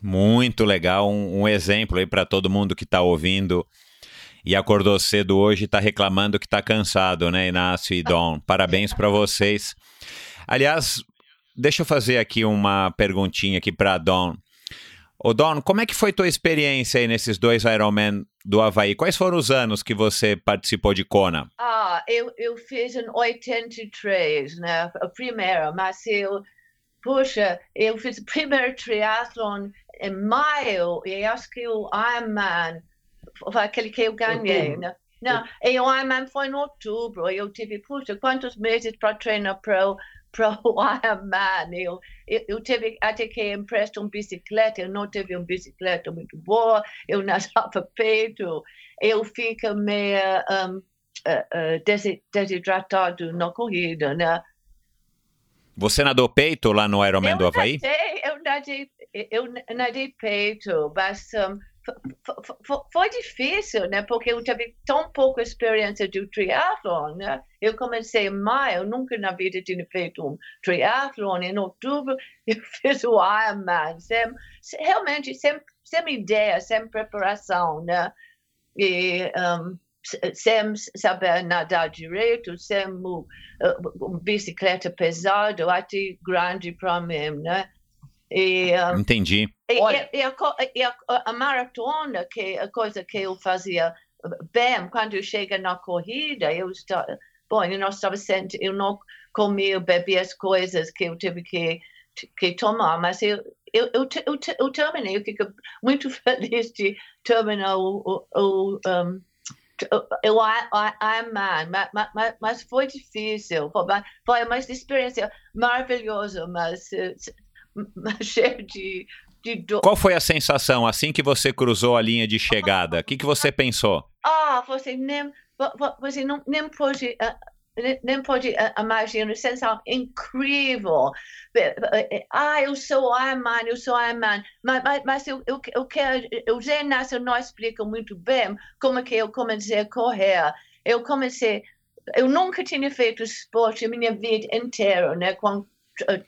Muito legal, um, um exemplo aí para todo mundo que está ouvindo e acordou cedo hoje e está reclamando que está cansado, né, Inácio e Dom? Parabéns para vocês. Aliás, deixa eu fazer aqui uma perguntinha aqui para Dom. Ô Don, como é que foi tua experiência aí nesses dois Ironman do Havaí? Quais foram os anos que você participou de Kona? Ah, eu, eu fiz em 83, né? A primeira, mas eu, puxa, eu fiz o primeiro triathlon em maio e acho que o Ironman aquele que eu ganhei, né? Não, e o Ironman foi em outubro. Eu tive, puxa, quantos meses para treinar para para o Ironman. Eu, eu, eu tive até que emprestar uma bicicleta, eu não tive uma bicicleta muito boa, eu nadava peito, eu fico meio um, uh, uh, desidratado na corrida, né? Você nadou peito lá no Ironman eu do Havaí? Nadei, eu nadei, eu nadei peito, mas um, foi difícil, né? Porque eu tive tão pouca experiência de triathlon, né? Eu comecei em maio, nunca na vida tinha feito um triathlon. Em outubro, eu fiz o Ironman, sem, realmente sem, sem ideia, sem preparação, né? E um, sem saber nadar direito, sem uh, bicicleta pesada, até grande para mim, né? E, um, Entendi. E, e, a, e a, a, maratona, que a coisa que eu fazia bem, quando eu chego na corrida, eu estava, bom, eu não estava sentindo, eu não comia, bebia as coisas que eu tive que, que tomar, mas eu, eu, eu, eu, eu terminei, eu fico muito feliz de terminar o, o, o um, eu Ironman, mas, mas, mas foi difícil, foi, foi uma experiência maravilhosa, mas cheio de, de dor. Qual foi a sensação assim que você cruzou a linha de chegada? O que, que você pensou? Ah, você nem, você não, nem pode uh, nem pode imaginar, uma sensação incrível. Ah, eu sou Ironman, eu sou Ironman, mas, mas, mas eu, eu, eu quero, o Zé não explica muito bem como que eu comecei a correr. Eu comecei, eu nunca tinha feito esporte a minha vida inteira, né? Com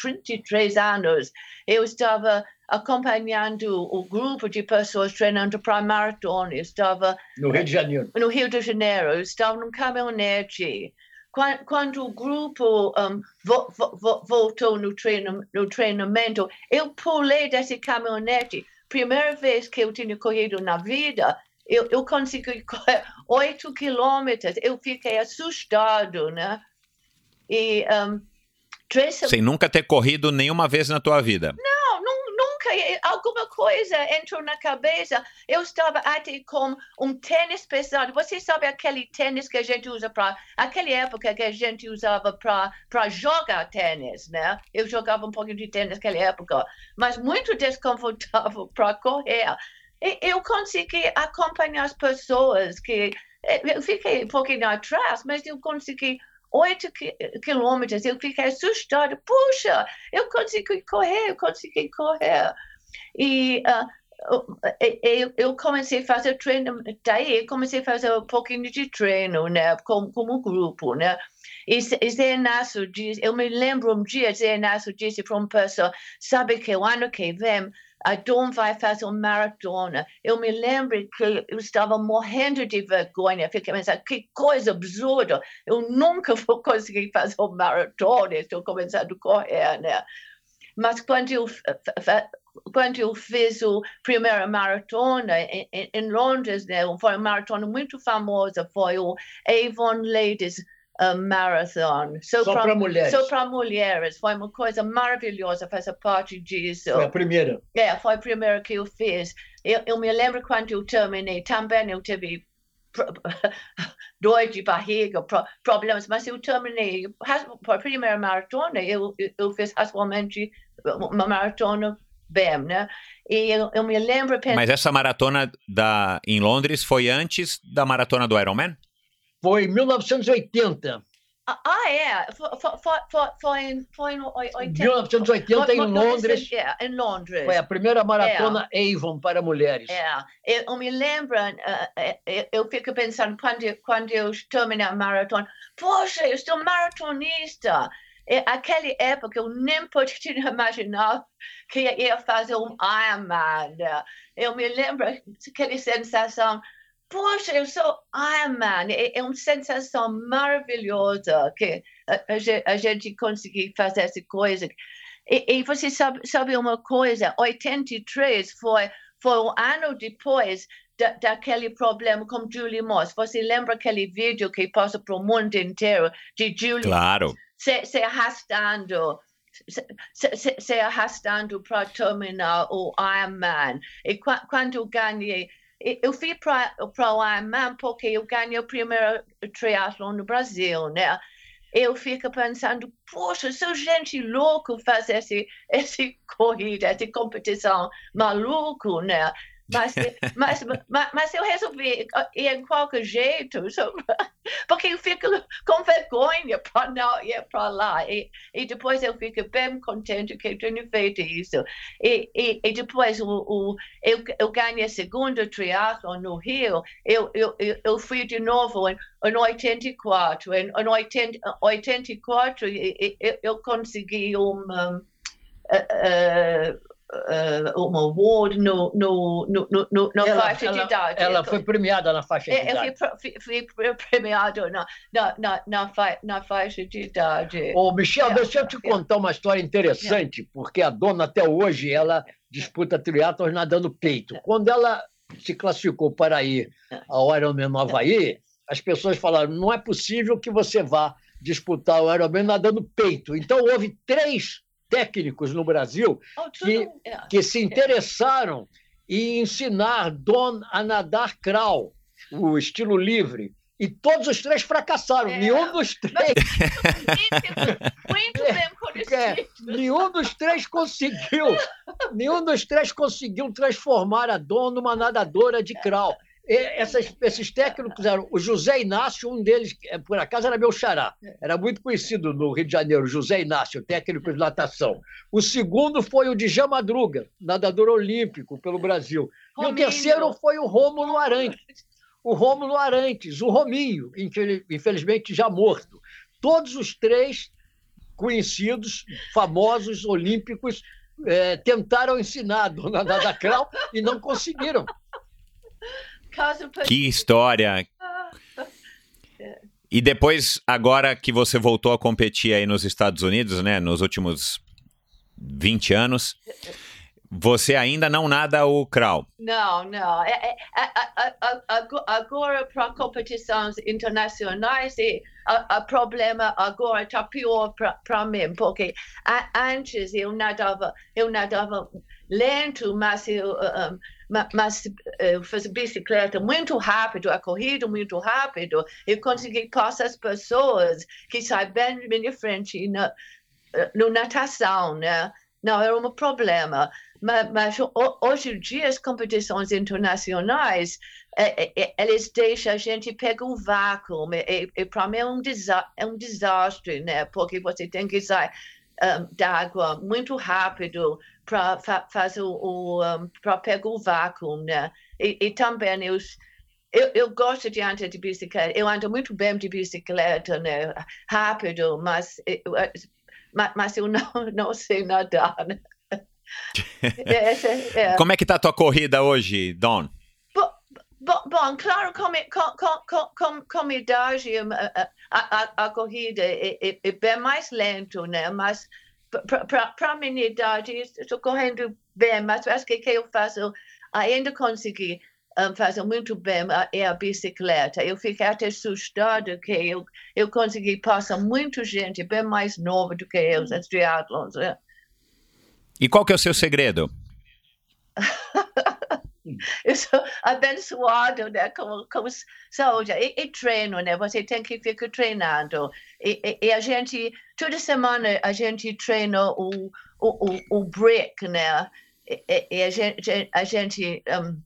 33 anos, eu estava acompanhando o grupo de pessoas treinando para a maratona. Estava no Rio de Janeiro. No Rio de Janeiro, eu estava num caminhonete. Quando, quando o grupo um, vo, vo, voltou no, treino, no treinamento, eu pulei desse caminhonete. Primeira vez que eu tinha corrido na vida, eu, eu consegui correr oito quilômetros. Eu fiquei assustado, né? E um, sem nunca ter corrido nenhuma vez na tua vida. Não, nunca. Alguma coisa entrou na cabeça. Eu estava até com um tênis pesado. Você sabe aquele tênis que a gente usa para. Aquela época que a gente usava para jogar tênis, né? Eu jogava um pouquinho de tênis naquela época, mas muito desconfortável para correr. E eu consegui acompanhar as pessoas que. Eu fiquei um pouquinho atrás, mas eu consegui oito quilômetros. Eu fiquei assustada. Puxa, eu consegui correr, eu consegui correr. E uh, eu, eu, comecei a fazer treino, daí comecei a fazer um pouquinho de treino, né, como, como grupo, né. E Zé Inácio diz, eu me lembro um dia, Zé Inácio disse para uma pessoa, sabe que o ano que vem a Dom vai fazer uma maratona. Eu me lembro que eu estava morrendo de vergonha. Fiquei pensando, que coisa absurda. Eu nunca vou conseguir fazer uma maratona. Estou começando a correr, né? Mas quando eu, quando eu fiz a primeira maratona em, em Londres, né, foi uma maratona muito famosa, foi o Avon Ladies a marathon. So só para mulheres. Só para mulheres. Foi uma coisa maravilhosa fazer parte disso. Foi a primeira. É, foi a primeira que eu fiz. Eu, eu me lembro quando eu terminei, também eu tive dor de barriga, pro, problemas, mas eu terminei. Para a primeira maratona, eu, eu fiz razoavelmente uma maratona bem, né? E eu, eu me lembro... Mas essa maratona da, em Londres foi antes da maratona do Ironman? Foi em 1980. Ah, é? Foi, foi, foi, foi, em 80. 1980 em Londres. É, em Londres. Foi a primeira maratona é. Avon para mulheres. É, eu me lembro, uh, eu fico pensando, quando, quando eu terminei a maratona, poxa, eu sou maratonista. E, aquela época eu nem podia imaginar que ia fazer um Ironman. Eu me lembro aquela sensação, poxa, eu sou Ironman. É, é uma sensação maravilhosa que a, a, gente conseguir fazer essa coisa. E, e, você sabe, sabe uma coisa? 83 foi, foi um ano depois da, daquele problema com Julie Moss. Você lembra aquele vídeo que passa para o mundo inteiro de Julie claro. se, se arrastando se, se, se arrastando para terminar o Ironman. E quando ganhei eu fui para o Ironman porque eu ganhei o primeiro triatlon no Brasil, né? Eu fico pensando, poxa, se gente louco faz esse, esse corrida, essa competição maluco, né? Mas, mas, mas, mas, eu resolvi ir em qualquer jeito, porque eu fico com vergonha para não ir para lá. E, e depois eu fico bem contente que eu tenho feito isso. E, e, e depois o, o, eu, eu ganhei a segunda triathlon no Rio. Eu, eu, eu fui de novo em, em 84. Em, em 80, 84 eu, eu consegui um. um uh, uh, uh, uma award no, no, no, no, na ela, faixa ela, de idade. Ela foi premiada na faixa de idade. Eu fui, fui, fui premiada na, na, na, na, fa, na faixa de idade. Ô, Michel, é, deixa eu te é. contar uma história interessante, é. porque a dona até hoje ela disputa triatlons nadando peito. Quando ela se classificou para ir ao Ironman no Havaí, as pessoas falaram, não é possível que você vá disputar o Ironman nadando peito. Então, houve três técnicos no Brasil que, é. que se interessaram em ensinar Don a nadar crawl, o estilo livre. E todos os três fracassaram. É. Nenhum dos três. Bem é, nenhum dos três conseguiu. nenhum dos três conseguiu transformar a Dom numa nadadora de crawl essas, esses técnicos eram o José Inácio, um deles, é, por acaso, era meu xará. Era muito conhecido no Rio de Janeiro, José Inácio, técnico de natação. O segundo foi o Djan Madruga, nadador olímpico pelo Brasil. E o terceiro foi o Rômulo Arantes. O Rômulo Arantes, o Rominho, infelizmente já morto. Todos os três conhecidos, famosos, olímpicos, é, tentaram ensinar a dona Krau e não conseguiram. Que história! E depois, agora que você voltou a competir aí nos Estados Unidos, né, nos últimos 20 anos, você ainda não nada o crawl? Não, não. É, é, agora, para competições internacionais, o problema agora está pior para mim, porque antes eu nadava, eu nadava lento, mas eu, um, mas eu fiz bicicleta muito rápido, a corrida muito rápido, eu consegui passar as pessoas que saem bem na minha frente na, na natação, né? Não era um problema. Mas, mas hoje em dia, as competições internacionais, é, eles deixam a gente pegar um vácuo. E, e para mim é um, desastre, é um desastre, né? Porque você tem que sair um, d'água muito rápido para fa fazer o, um, para pegar o vácuo, né? E, e também eu, eu, eu, gosto de andar de bicicleta. Eu ando muito bem de bicicleta, né? Rápido, mas eu, mas eu não, não sei nadar. Né? é, é. Como é que tá a tua corrida hoje, Don? Bom, claro, com, com, com, com, com idade, a, a, a corrida é, é, é, bem mais lento, né? Mas para a minha idade, estou correndo bem, mas acho que que eu faço, ainda consegui um, fazer muito bem é a bicicleta. Eu fiquei até assustada que eu, eu consegui passar muita gente bem mais nova do que eu, nos triatlons. E qual que é o seu segredo? eu sou abençoado né, com, com saúde e, e, treino, né? Você tem que ficar treinando. E, e, e, a gente, toda semana, a gente treina o, o, o, o break, né? E, a gente, a gente um,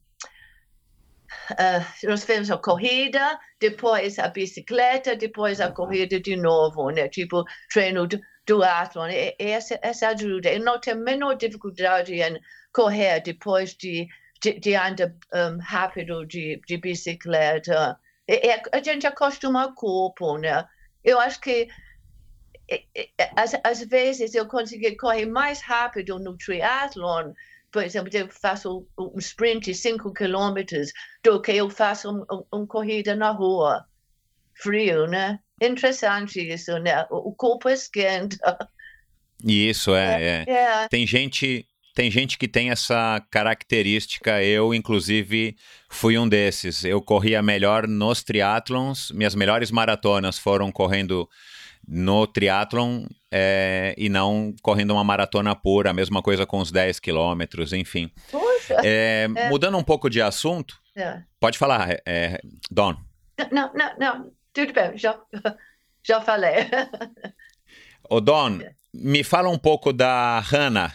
uh, nós fizemos a corrida, depois a bicicleta, depois a corrida de novo, né? Tipo, treino do, do atlon. E, essa, essa ajuda. Eu não a menor dificuldade em correr depois de de, de andar um, rápido de, de bicicleta. E, e a gente acostuma o corpo, né? Eu acho que às, às vezes eu consegui correr mais rápido no triatlon por exemplo, eu faço um sprint de 5 quilômetros do que eu faço uma um, um corrida na rua. Frio, né? Interessante isso, né? O corpo esquenta. Isso, é, é. é. Tem gente tem gente que tem essa característica. Eu, inclusive, fui um desses. Eu corria melhor nos triatlons. Minhas melhores maratonas foram correndo no triatlon é, e não correndo uma maratona pura. A mesma coisa com os 10 quilômetros, enfim. É, é. Mudando um pouco de assunto, é. pode falar, é, Don. Não, não, não. Tudo bem. Já, já falei. Ô, Don, me fala um pouco da Hannah.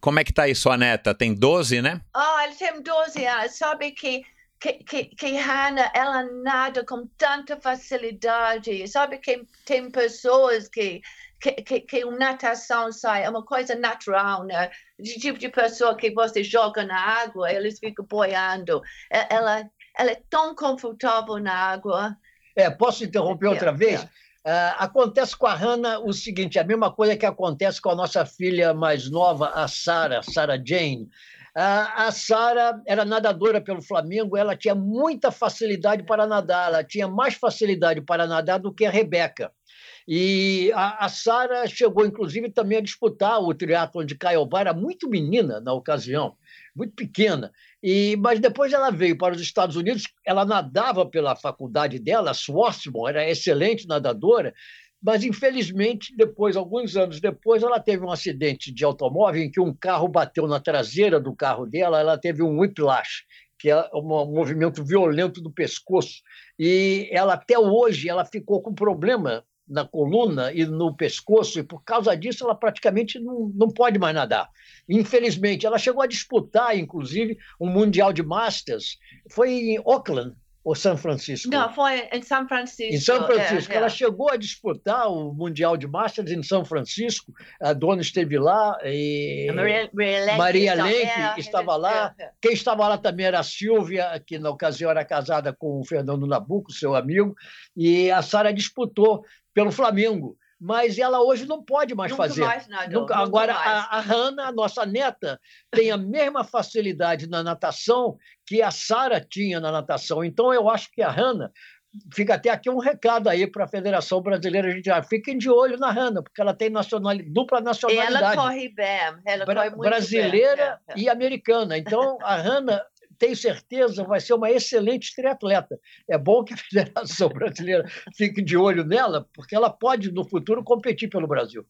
Como é que tá aí sua neta? Tem 12, né? Ah, ela tem 12 anos. Sabe que, que, que, que Hannah, ela nada com tanta facilidade. Sabe que tem pessoas que, que, que, que natação sai, é uma coisa natural, né? De tipo de pessoa que você joga na água, eles ficam boiando. Ela, ela é tão confortável na água. É, posso interromper outra vez? Uh, acontece com a Hannah o seguinte, a mesma coisa que acontece com a nossa filha mais nova, a Sara, Sara Jane. Uh, a Sara era nadadora pelo Flamengo, ela tinha muita facilidade para nadar, ela tinha mais facilidade para nadar do que a Rebeca. E a, a Sara chegou, inclusive, também a disputar o triatlon de Caiobara, muito menina na ocasião, muito pequena. E, mas depois ela veio para os Estados Unidos, ela nadava pela faculdade dela, Swarthmore, era excelente nadadora, mas infelizmente, depois, alguns anos depois, ela teve um acidente de automóvel em que um carro bateu na traseira do carro dela, ela teve um whiplash, que é um movimento violento do pescoço, e ela até hoje ela ficou com problema na coluna e no pescoço, e por causa disso ela praticamente não, não pode mais nadar. Infelizmente, ela chegou a disputar, inclusive, um Mundial de Masters. Foi em Auckland, ou São Francisco? Não, foi em São Francisco. Em São Francisco. É, é. Ela chegou a disputar o Mundial de Masters em São Francisco. A dona esteve lá. E... Maria, Maria Lenk estava lá. É, é. Quem estava lá também era a Silvia, que na ocasião era casada com o Fernando Nabuco, seu amigo. E a Sara disputou pelo Flamengo mas ela hoje não pode mais nunca fazer. Mais nada, nunca, agora, mais. a, a Hanna, a nossa neta, tem a mesma facilidade na natação que a Sara tinha na natação. Então, eu acho que a Hanna. Fica até aqui um recado aí para a Federação Brasileira de já Fiquem de olho na Hanna, porque ela tem nacionalidade, dupla nacionalidade. Ela corre bem, ela corre muito brasileira bem. e americana. Então, a Hanna tenho certeza, vai ser uma excelente triatleta. É bom que a Federação Brasileira fique de olho nela, porque ela pode, no futuro, competir pelo Brasil.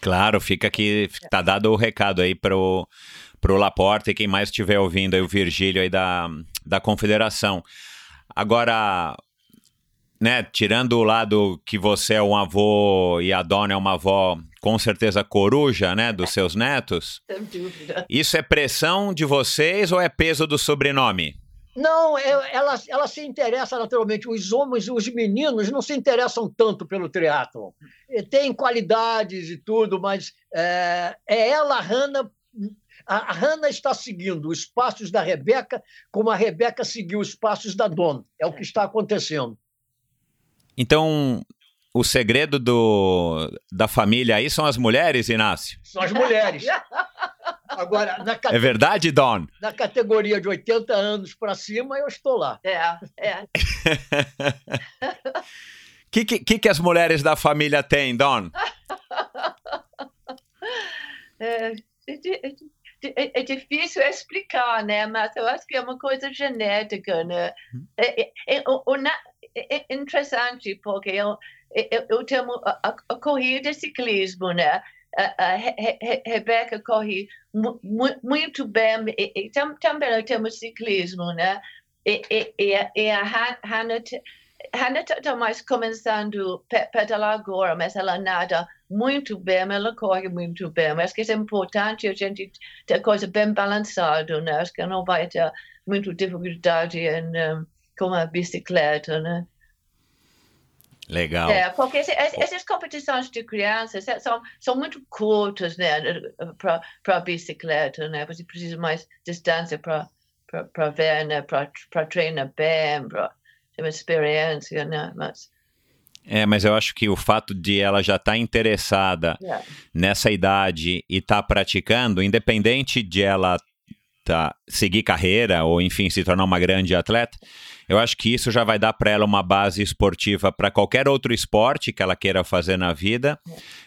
Claro, fica aqui, tá dado o recado aí para o Laporta e quem mais estiver ouvindo aí, o Virgílio aí da, da Confederação. Agora, né, tirando o lado que você é um avô e a dona é uma avó com certeza coruja, né, dos seus netos. Sem dúvida. Isso é pressão de vocês ou é peso do sobrenome? Não, ela, ela se interessa naturalmente. Os homens, os meninos, não se interessam tanto pelo triatlo. Tem qualidades e tudo, mas é, é ela, a Hannah. A Hannah está seguindo os passos da Rebeca, como a Rebeca seguiu os passos da Dona. É o que está acontecendo. Então, o segredo do, da família aí são as mulheres, Inácio? São as mulheres. Agora, na É verdade, Don? Na categoria de 80 anos para cima, eu estou lá. É, é. O que, que, que as mulheres da família têm, Don? É, é, é, é, difícil explicar, né? Mas eu acho que é uma coisa genética, né? Hum. É, é, é, é interessante, porque eu, eu, eu a, a, corrida de ciclismo, né? A, Re, Rebeca corre mu, muito bem, e, e tam, também temos ciclismo, né? E, e, e, a Hannah, Hannah está mais começando a pedalar agora, mas ela nada muito bem, ela corre muito bem. Acho que é importante a gente ter coisa bem balançada, né? Acho que não vai ter muita dificuldade em, um, com a bicicleta, né? Legal. É, porque esse, essas competições de crianças são, são muito curtas, né, para a bicicleta, né? Você precisa mais distância para para ver, né, para treinar bem, para ter uma experiência, né? Mas É, mas eu acho que o fato de ela já estar tá interessada yeah. nessa idade e estar tá praticando, independente de ela seguir carreira ou, enfim, se tornar uma grande atleta, eu acho que isso já vai dar para ela uma base esportiva para qualquer outro esporte que ela queira fazer na vida,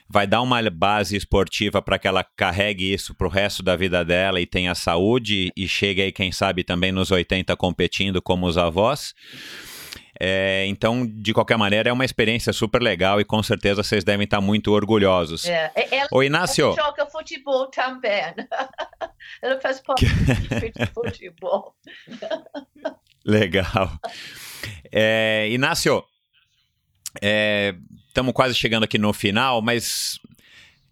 vai dar uma base esportiva para que ela carregue isso para o resto da vida dela e tenha saúde e chegue aí, quem sabe, também nos 80 competindo como os avós. É, então, de qualquer maneira, é uma experiência super legal e com certeza vocês devem estar muito orgulhosos. É, ela, Ô, Inácio. Ela joga futebol também. ela faz parte de futebol. Legal. É, Inácio, estamos é, quase chegando aqui no final, mas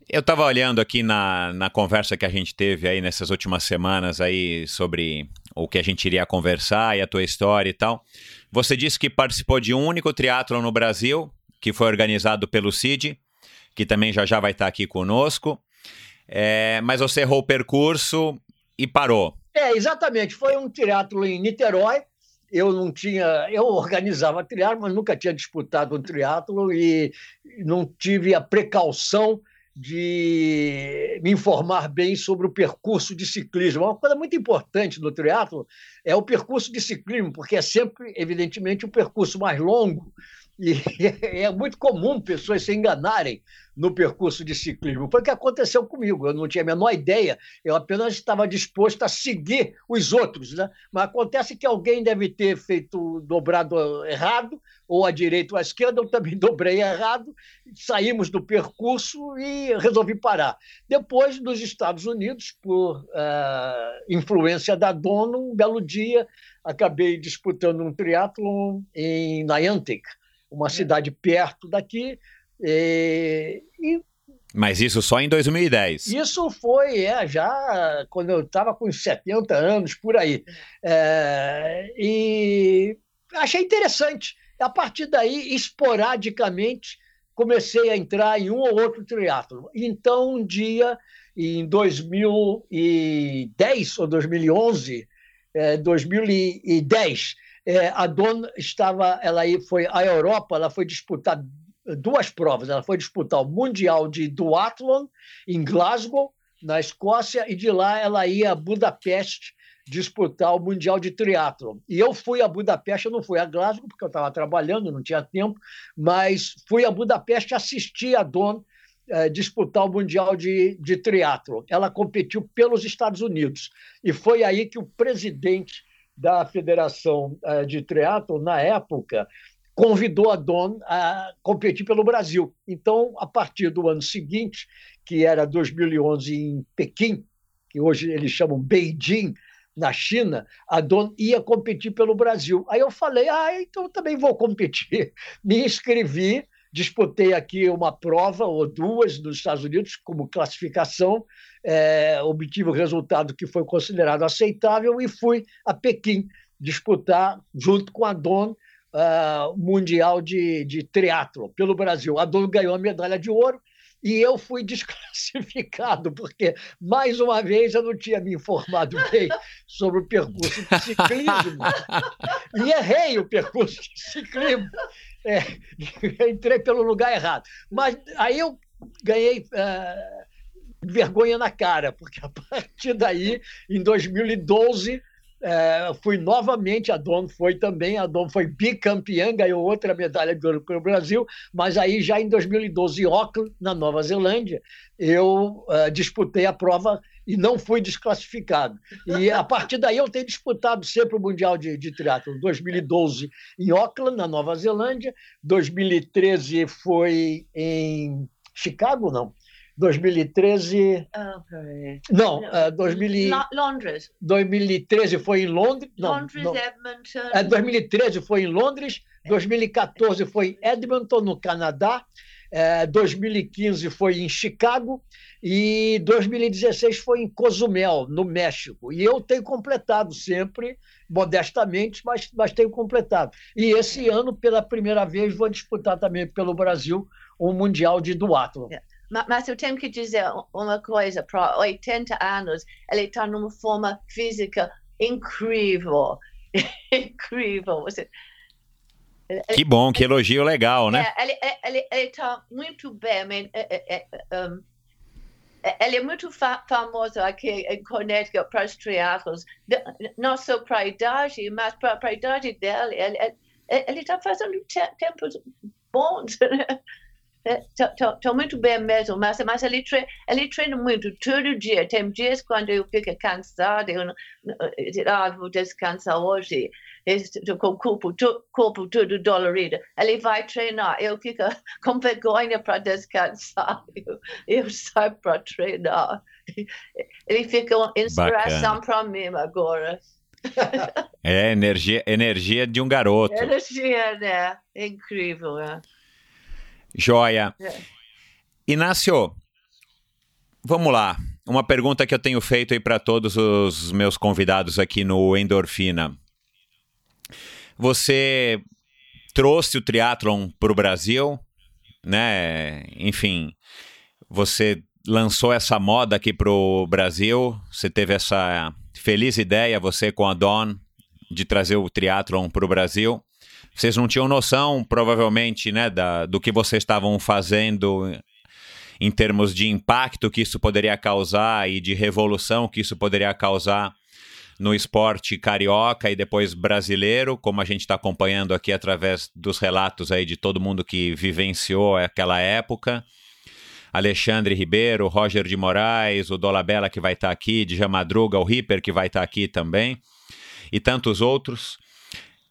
eu estava olhando aqui na, na conversa que a gente teve aí nessas últimas semanas aí sobre o que a gente iria conversar e a tua história e tal. Você disse que participou de um único triatlo no Brasil, que foi organizado pelo CID, que também já já vai estar aqui conosco. É, mas você errou o percurso e parou. É, exatamente. Foi um triatlo em Niterói. Eu não tinha, eu organizava triatlo, mas nunca tinha disputado um triatlo e não tive a precaução de me informar bem sobre o percurso de ciclismo. Uma coisa muito importante no triatlo é o percurso de ciclismo, porque é sempre, evidentemente, o percurso mais longo e é muito comum pessoas se enganarem no percurso de ciclismo. Foi o que aconteceu comigo. Eu não tinha a menor ideia, eu apenas estava disposto a seguir os outros. Né? Mas acontece que alguém deve ter feito dobrado errado, ou à direita ou à esquerda, eu também dobrei errado, saímos do percurso e resolvi parar. Depois, nos Estados Unidos, por uh, influência da dona, um belo dia, acabei disputando um triatlon em Niantic, uma é. cidade perto daqui. E, e mas isso só em 2010. Isso foi é, já quando eu estava com 70 anos, por aí. É, e achei interessante. A partir daí, esporadicamente, comecei a entrar em um ou outro triatlo. Então, um dia, em 2010 ou 2011, é, 2010, é, a dona estava, ela foi à Europa, ela foi disputar duas provas. Ela foi disputar o Mundial de Duathlon em Glasgow, na Escócia, e de lá ela ia a Budapeste disputar o Mundial de Triatlon. E eu fui a Budapeste, eu não fui a Glasgow, porque eu estava trabalhando, não tinha tempo, mas fui a Budapeste assistir a Don eh, disputar o Mundial de, de Triatlon. Ela competiu pelos Estados Unidos. E foi aí que o presidente da Federação eh, de Triatlo, na época, convidou a Don a competir pelo Brasil. Então, a partir do ano seguinte, que era 2011 em Pequim, que hoje eles chamam Beijing, na China, a Don ia competir pelo Brasil. Aí eu falei, ah, então também vou competir. Me inscrevi, disputei aqui uma prova ou duas nos Estados Unidos como classificação, é, obtive o resultado que foi considerado aceitável e fui a Pequim disputar, junto com a Don, uh, Mundial de, de Triatlo pelo Brasil. A Don ganhou a medalha de ouro e eu fui desclassificado, porque, mais uma vez, eu não tinha me informado bem sobre o percurso de ciclismo. E errei o percurso de ciclismo. É, entrei pelo lugar errado. Mas aí eu ganhei. Uh, vergonha na cara, porque a partir daí, em 2012, é, fui novamente, a Dom foi também, a Dom foi bicampeã, ganhou outra medalha de ouro para o Brasil, mas aí já em 2012, em Auckland, na Nova Zelândia, eu uh, disputei a prova e não fui desclassificado. E a partir daí eu tenho disputado sempre o Mundial de, de Triatlo. 2012 em Auckland, na Nova Zelândia, 2013 foi em Chicago, não? 2013. Okay. Não, uh, 2000, Londres. 2013 foi em Londres. Não, Londres, não. Edmonton. Uh, 2013 foi em Londres. 2014 foi em Edmonton, no Canadá. Uh, 2015 foi em Chicago. E 2016 foi em Cozumel, no México. E eu tenho completado sempre, modestamente, mas, mas tenho completado. E esse ano, pela primeira vez, vou disputar também pelo Brasil um Mundial de Duathlon. Yeah. Mas eu tenho que dizer uma coisa: para 80 anos, ele está numa forma física incrível. incrível. Você, Que bom, que elogio legal, né? É, ele está muito bem. É, é, um, ele é muito fa famoso aqui em Connecticut para os triatlos, não só para a idade, mas para a idade dele. Ele está fazendo tempos bons. Estou muito bem mesmo, mas, mas ele, treina, ele treina muito todo dia. Tem dias quando eu fico cansado, eu não, ah, vou descansar hoje, com o corpo, corpo todo dolorido. Ele vai treinar, eu fico com vergonha para descansar, eu, eu saio para treinar. Ele fica uma inspiração para mim agora. É energia, energia de um garoto. Energia, né? Incrível, né? Joia. É. Inácio, vamos lá. Uma pergunta que eu tenho feito aí para todos os meus convidados aqui no Endorfina. Você trouxe o triatlon para o Brasil, né? Enfim, você lançou essa moda aqui para o Brasil. Você teve essa feliz ideia, você com a Dawn, de trazer o triatlon para o Brasil. Vocês não tinham noção, provavelmente, né, da, do que vocês estavam fazendo em termos de impacto que isso poderia causar e de revolução que isso poderia causar no esporte carioca e depois brasileiro, como a gente está acompanhando aqui através dos relatos aí de todo mundo que vivenciou aquela época. Alexandre Ribeiro, Roger de Moraes, o Dolabella que vai estar tá aqui, Dja Madruga, o Ripper que vai estar tá aqui também, e tantos outros.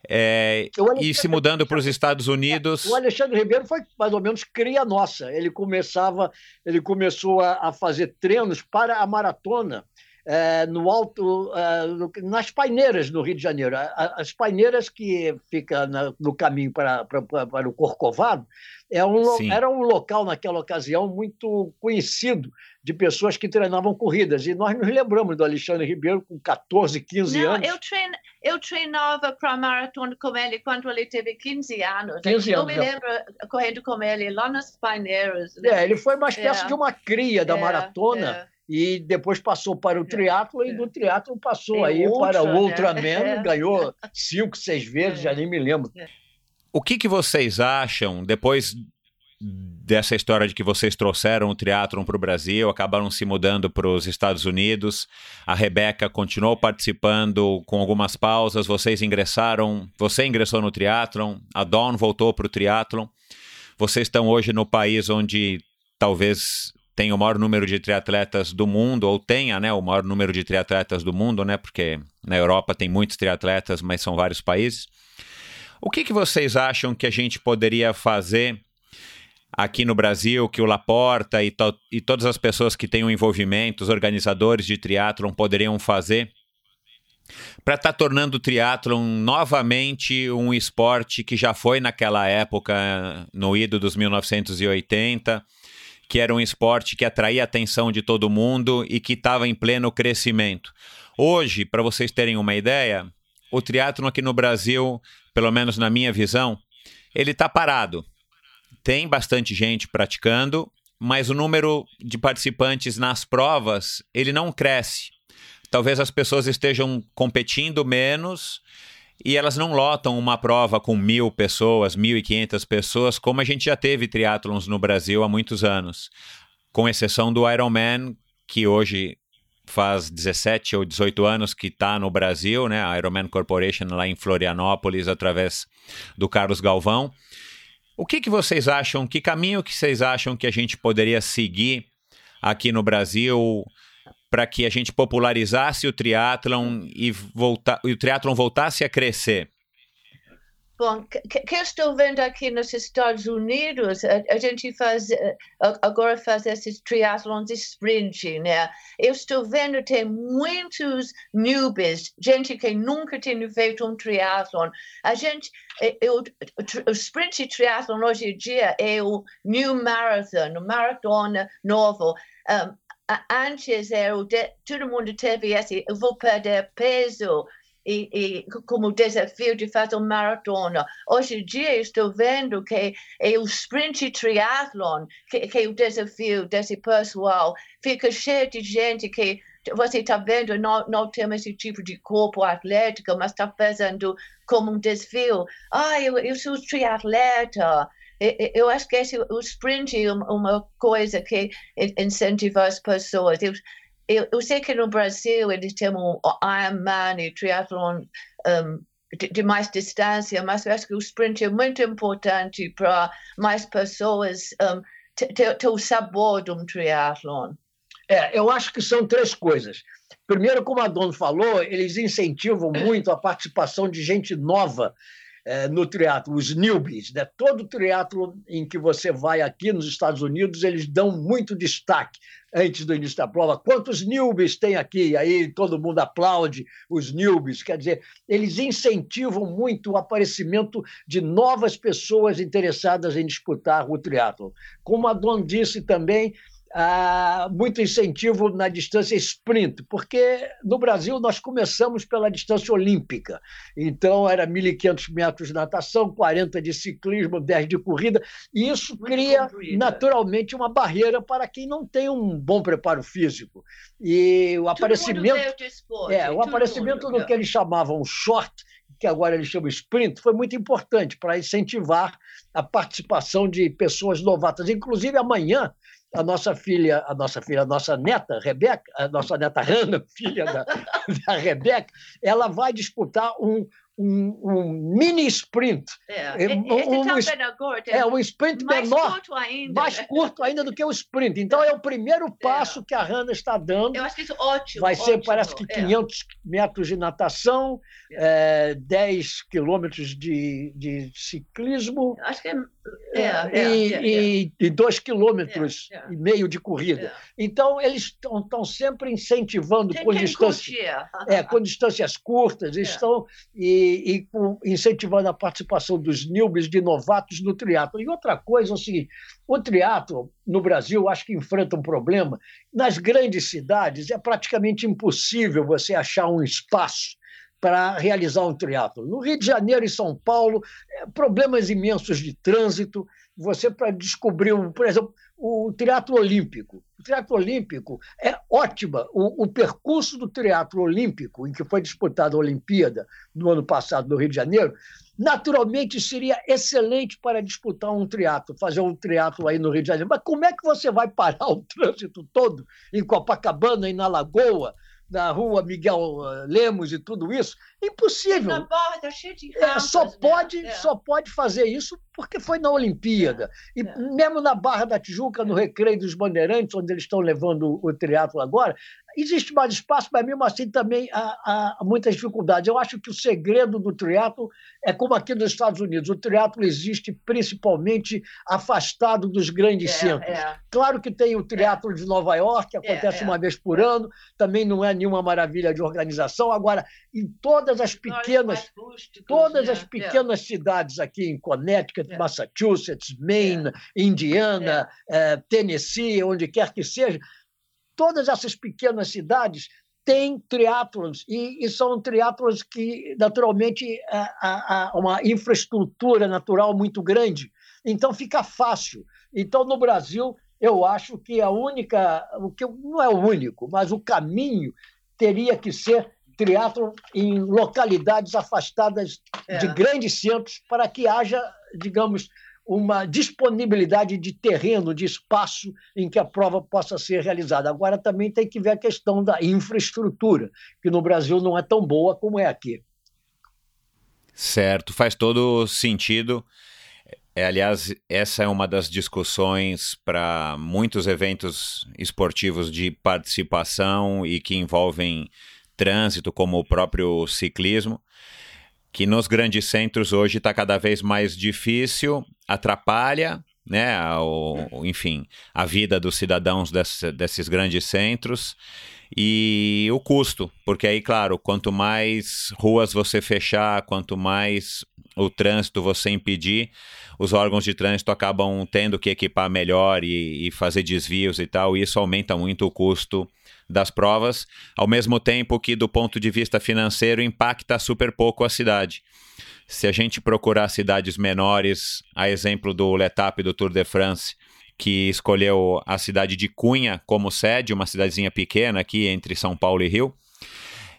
É, e se mudando para os Estados Unidos. O Alexandre Ribeiro foi mais ou menos cria nossa. Ele começava, ele começou a, a fazer treinos para a maratona é, no alto, é, no, nas paineiras no Rio de Janeiro. As paineiras que fica na, no caminho para, para, para o Corcovado é um, era um local naquela ocasião muito conhecido de pessoas que treinavam corridas. E nós nos lembramos do Alexandre Ribeiro com 14, 15 Não, anos. Eu, trein, eu treinava para a maratona com ele quando ele teve 15 anos. 15 anos. Eu me é. lembro correndo com ele lá nas paineiras. Né? É, ele foi uma espécie é. de uma cria da é, maratona. É e depois passou para o triatlo e do triatlo passou aí ultra, para o Ultraman, né? ganhou cinco, seis vezes, já nem me lembro. O que, que vocês acham depois dessa história de que vocês trouxeram o triatlon para o Brasil, acabaram se mudando para os Estados Unidos. A Rebeca continuou participando com algumas pausas. Vocês ingressaram, você ingressou no triatlon, a Dawn voltou para o triatlon. Vocês estão hoje no país onde talvez tenha o maior número de triatletas do mundo, ou tenha né, o maior número de triatletas do mundo, né, porque na Europa tem muitos triatletas, mas são vários países. O que, que vocês acham que a gente poderia fazer aqui no Brasil que o Laporta e, to e todas as pessoas que têm um envolvimento, os organizadores de triatlon poderiam fazer para estar tá tornando o triatlon novamente um esporte que já foi naquela época, no ido dos 1980, que era um esporte que atraía a atenção de todo mundo e que estava em pleno crescimento. Hoje, para vocês terem uma ideia, o triatlon aqui no Brasil, pelo menos na minha visão, ele está parado tem bastante gente praticando, mas o número de participantes nas provas ele não cresce. Talvez as pessoas estejam competindo menos e elas não lotam uma prova com mil pessoas, mil e quinhentas pessoas, como a gente já teve triatlons no Brasil há muitos anos, com exceção do Ironman, que hoje faz 17 ou 18 anos que está no Brasil, né? A Ironman Corporation lá em Florianópolis, através do Carlos Galvão. O que, que vocês acham? Que caminho que vocês acham que a gente poderia seguir aqui no Brasil para que a gente popularizasse o triatlon e, volta, e o triatlon voltasse a crescer? Bom, que estou vendo aqui nos Estados Unidos, a, a gente faz, eh, agora faz esses triathlons de sprint, né? Eu estou vendo tem muitos newbies, gente que nunca tinha feito um triathlon. A gente, eh, eu, o sprint triathlon hoje em dia é o new marathon, o maratona novo. Um, antes era o de, todo mundo teve esse, eu vou perder peso, e, e, como desafio de fazer uma maratona. Hoje em dia estou vendo que é o sprint triathlon que, que é o desafio desse pessoal. Fica cheio de gente que você está vendo, não, não tem esse tipo de corpo atlético, mas está fazendo como um desvio. Ah, eu, eu sou triatleta. Eu acho que esse, o sprint é uma coisa que incentiva as pessoas. Eu, eu, eu sei que no Brasil eles têm um Ironman e triathlon um, de, de, mais distância, mas eu acho que o sprint é muito importante para mais pessoas um, ter, ter o sabor de um triathlon. É, eu acho que são três coisas. Primeiro, como a Dona falou, eles incentivam muito a participação de gente nova é, no triatlo, os newbies. Né? Todo triatlo em que você vai aqui nos Estados Unidos, eles dão muito destaque antes do início da prova. Quantos newbies tem aqui? Aí todo mundo aplaude os newbies. Quer dizer, eles incentivam muito o aparecimento de novas pessoas interessadas em disputar o triatlo. Como a Dona disse também, ah, muito incentivo na distância sprint, porque no Brasil nós começamos pela distância olímpica. Então, era 1.500 metros de natação, 40 de ciclismo, 10 de corrida, e isso muito cria naturalmente uma barreira para quem não tem um bom preparo físico. E o aparecimento. é, o aparecimento mundo, do que eles chamavam short, que agora eles chamam sprint, foi muito importante para incentivar a participação de pessoas novatas. Inclusive, amanhã a nossa filha, a nossa filha, a nossa neta, Rebeca, a nossa neta Hannah, filha da, da Rebeca, ela vai disputar um, um, um, mini sprint. É, um, um, é um sprint mais menor, curto ainda. mais curto ainda do que o sprint. Então é o primeiro é. passo é. que a Hannah está dando. Eu acho que isso é ótimo. Vai ser, ótimo, parece que 500 é. metros de natação, é. 10 quilômetros de, de ciclismo. Acho que é. E, e, e dois quilômetros e meio de corrida. Então, eles estão sempre incentivando com, distância, é, com distâncias curtas, estão. E, e, incentivando a participação dos newbies, de novatos no triatlo. E outra coisa é o seguinte, o triatlo no Brasil acho que enfrenta um problema. Nas grandes cidades é praticamente impossível você achar um espaço para realizar um triatlo. No Rio de Janeiro e São Paulo, é, problemas imensos de trânsito. Você para descobrir, por exemplo, o triatlo olímpico. O triatlo olímpico é ótima. O, o, percurso do triatlo olímpico, em que foi disputada a Olimpíada no ano passado no Rio de Janeiro, naturalmente seria excelente para disputar um triatlo, fazer um triatlo aí no Rio de Janeiro. Mas como é que você vai parar o trânsito todo em Copacabana e na Lagoa? Na rua Miguel eh, Lemos e tudo isso, impossível. Na borda, cheio de rampas, é, só né? pode, é. só pode fazer isso porque foi na Olimpíada. É. E é. mesmo na Barra da Tijuca, no Recreio dos Bandeirantes, onde eles estão levando o triatlo agora, existe mais espaço, mas mesmo assim também há, há, muitas dificuldades. Eu acho que o segredo do triatlo é como aqui nos Estados Unidos. O triatlo existe principalmente afastado dos grandes é, centros. É. Claro que tem o triatlo é. de Nova York, que é, acontece é. uma vez por ano, também não é nenhuma maravilha de organização. Agora, em todas as pequenas, rústicos, todas né? as pequenas cidades aqui em Connecticut, Massachusetts, Maine, Indiana, Tennessee, onde quer que seja, todas essas pequenas cidades têm triatlons e, e são triatlons que, naturalmente, há, há uma infraestrutura natural muito grande. Então, fica fácil. Então, no Brasil, eu acho que a única, o que não é o único, mas o caminho teria que ser triatlo em localidades afastadas é. de grandes centros para que haja, digamos, uma disponibilidade de terreno, de espaço em que a prova possa ser realizada. Agora também tem que ver a questão da infraestrutura, que no Brasil não é tão boa como é aqui. Certo, faz todo sentido. É, aliás, essa é uma das discussões para muitos eventos esportivos de participação e que envolvem trânsito, como o próprio ciclismo que nos grandes centros hoje está cada vez mais difícil, atrapalha, né, o, enfim, a vida dos cidadãos desse, desses grandes centros e o custo, porque aí, claro, quanto mais ruas você fechar, quanto mais o trânsito você impedir, os órgãos de trânsito acabam tendo que equipar melhor e, e fazer desvios e tal, e isso aumenta muito o custo das provas, ao mesmo tempo que, do ponto de vista financeiro, impacta super pouco a cidade. Se a gente procurar cidades menores, a exemplo do Letap do Tour de France, que escolheu a cidade de Cunha como sede, uma cidadezinha pequena aqui entre São Paulo e Rio.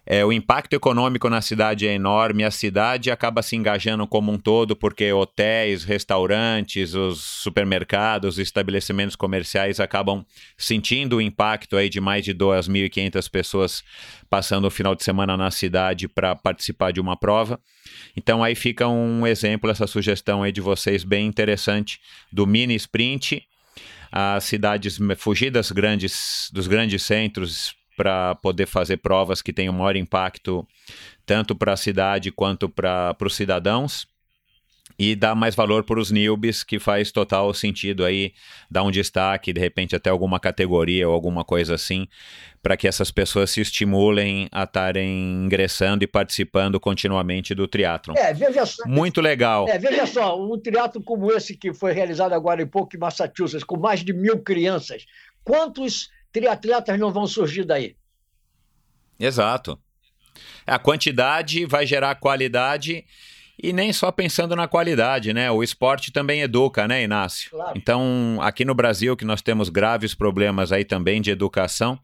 É, o impacto econômico na cidade é enorme, a cidade acaba se engajando como um todo, porque hotéis, restaurantes, os supermercados, os estabelecimentos comerciais acabam sentindo o impacto aí de mais de 2.500 pessoas passando o final de semana na cidade para participar de uma prova. Então aí fica um exemplo, essa sugestão aí de vocês bem interessante do mini sprint, as cidades fugidas grandes dos grandes centros para poder fazer provas que tenham maior impacto tanto para a cidade quanto para os cidadãos e dar mais valor para os newbies, que faz total sentido aí dar um destaque, de repente até alguma categoria ou alguma coisa assim, para que essas pessoas se estimulem a estarem ingressando e participando continuamente do triatlon. É, veja só. Muito legal. É, veja só, um triatlon como esse que foi realizado agora em pouco em Massachusetts, com mais de mil crianças, quantos triatletas não vão surgir daí. Exato. A quantidade vai gerar qualidade e nem só pensando na qualidade, né? O esporte também educa, né, Inácio? Claro. Então, aqui no Brasil, que nós temos graves problemas aí também de educação,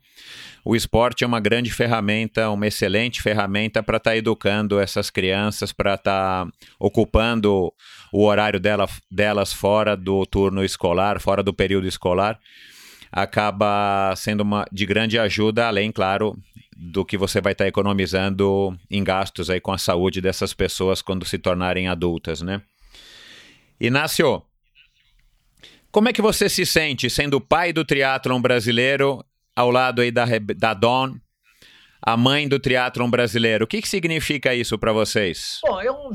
o esporte é uma grande ferramenta, uma excelente ferramenta para estar tá educando essas crianças, para estar tá ocupando o horário dela, delas fora do turno escolar, fora do período escolar acaba sendo uma, de grande ajuda, além, claro, do que você vai estar economizando em gastos aí com a saúde dessas pessoas quando se tornarem adultas, né? Inácio, como é que você se sente sendo pai do triatlon brasileiro ao lado aí da, da Dawn, a mãe do triatlon brasileiro? O que, que significa isso para vocês? Bom, eu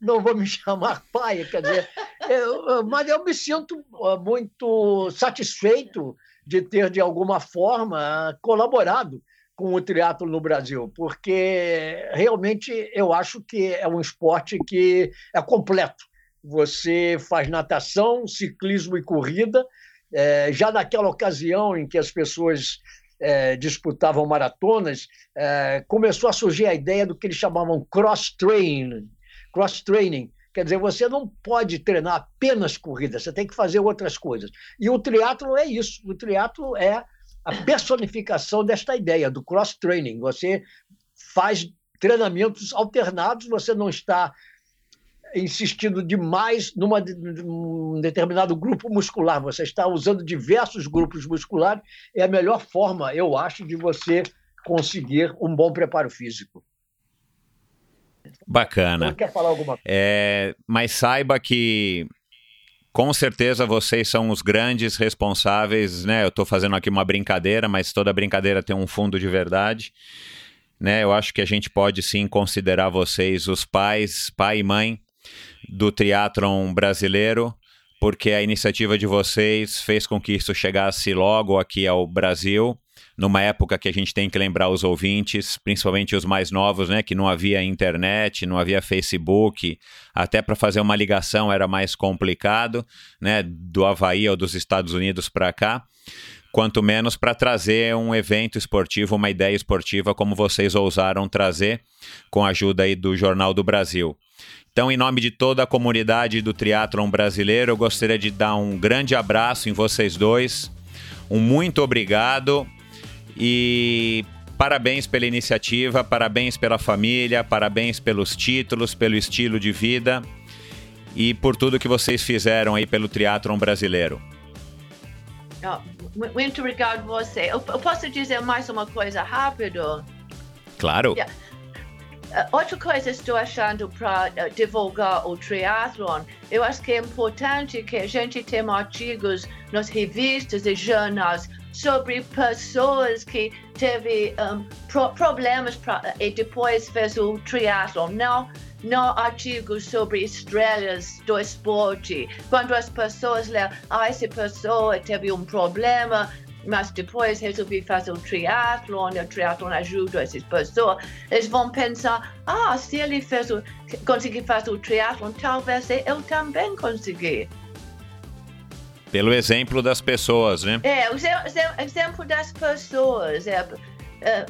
não vou me chamar pai, quer dizer, eu, mas eu me sinto muito satisfeito de ter, de alguma forma, colaborado com o triatlo no Brasil, porque realmente eu acho que é um esporte que é completo. Você faz natação, ciclismo e corrida. É, já naquela ocasião em que as pessoas é, disputavam maratonas, é, começou a surgir a ideia do que eles chamavam cross-training, cross-training. Quer dizer, você não pode treinar apenas corrida, você tem que fazer outras coisas. E o triatlo é isso. O triatlo é a personificação desta ideia do cross-training. Você faz treinamentos alternados, você não está insistindo demais numa, num determinado grupo muscular, você está usando diversos grupos musculares. É a melhor forma, eu acho, de você conseguir um bom preparo físico. Bacana. Quer falar alguma coisa? É, mas saiba que com certeza vocês são os grandes responsáveis, né? Eu estou fazendo aqui uma brincadeira, mas toda brincadeira tem um fundo de verdade. Né? Eu acho que a gente pode sim considerar vocês os pais, pai e mãe do triatlon brasileiro, porque a iniciativa de vocês fez com que isso chegasse logo aqui ao Brasil numa época que a gente tem que lembrar os ouvintes, principalmente os mais novos, né, que não havia internet, não havia Facebook, até para fazer uma ligação era mais complicado, né, do Havaí ou dos Estados Unidos para cá, quanto menos para trazer um evento esportivo, uma ideia esportiva como vocês ousaram trazer com a ajuda aí do Jornal do Brasil. Então, em nome de toda a comunidade do triatlon brasileiro, eu gostaria de dar um grande abraço em vocês dois. Um muito obrigado e parabéns pela iniciativa, parabéns pela família, parabéns pelos títulos, pelo estilo de vida e por tudo que vocês fizeram aí pelo triatlon brasileiro. Muito obrigado você. Eu, posso dizer mais uma coisa rápido? Claro. Yeah. Uh, outra coisa estou achando para uh, divulgar o triatlon, eu acho que é importante que a gente tenha artigos nas revistas e jornais sobre pessoas que teve um, pro, problemas pra, e depois fez o triatlon. Não, não artigos sobre estrelas do esporte. Quando as pessoas leem, ah, essa pessoa teve um problema, mas depois resolvi fazer o triatlon, o triatlon ajuda essas pessoas, eles vão pensar, ah, se ele fez o, conseguir fazer o triatlon, talvez eu também consegui. Pelo exemplo das pessoas, né? É, o exemplo das pessoas. É, é,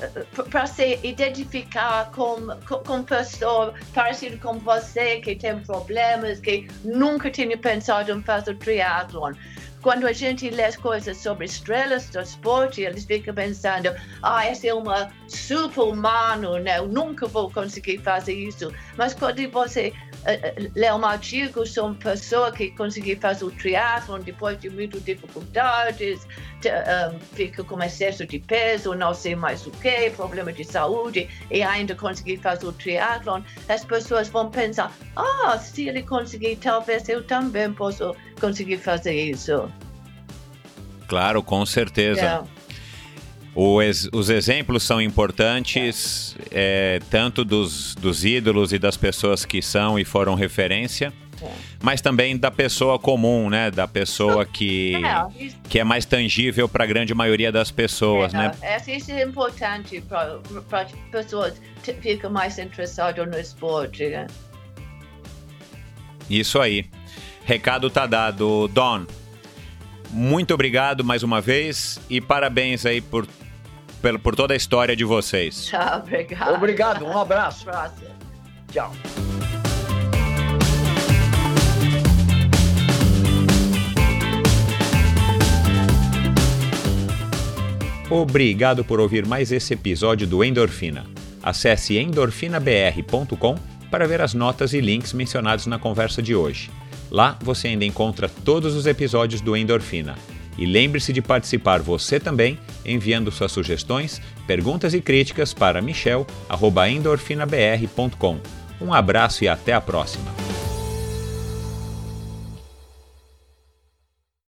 para se identificar com, com, pessoa parecida com você, que tem problemas, que nunca tinha pensado em fazer triatlon. quando a gente lê as coisas sobre estrelas do esporte, eles ficam pensando, ah, esse é uma super-humano, né? eu nunca vou conseguir fazer isso. Mas quando você uh, lê um artigo sobre uma pessoa que conseguiu fazer o triatlon depois de muitas dificuldades, te, um, fica com excesso de peso, não sei mais o que, problema de saúde, e ainda conseguir fazer o triatlon, as pessoas vão pensar, ah, se ele conseguir, talvez eu também posso conseguir fazer isso. Claro, com certeza. Yeah. Os, os, exemplos são importantes, é, tanto dos, dos ídolos e das pessoas que são e foram referência, mas também da pessoa comum, né? Da pessoa que, é, que é mais tangível para a grande maioria das pessoas, é, né? Isso é importante para as pessoas ficarem mais interessadas no esporte. Né? Isso aí. Recado tá dado, Don. Muito obrigado mais uma vez e parabéns aí por, por, por toda a história de vocês. Tchau, obrigado. Obrigado, um abraço. Tchau. Obrigado por ouvir mais esse episódio do Endorfina. Acesse endorfinabr.com para ver as notas e links mencionados na conversa de hoje. Lá você ainda encontra todos os episódios do Endorfina. E lembre-se de participar você também, enviando suas sugestões, perguntas e críticas para michel.endorfinabr.com. Um abraço e até a próxima!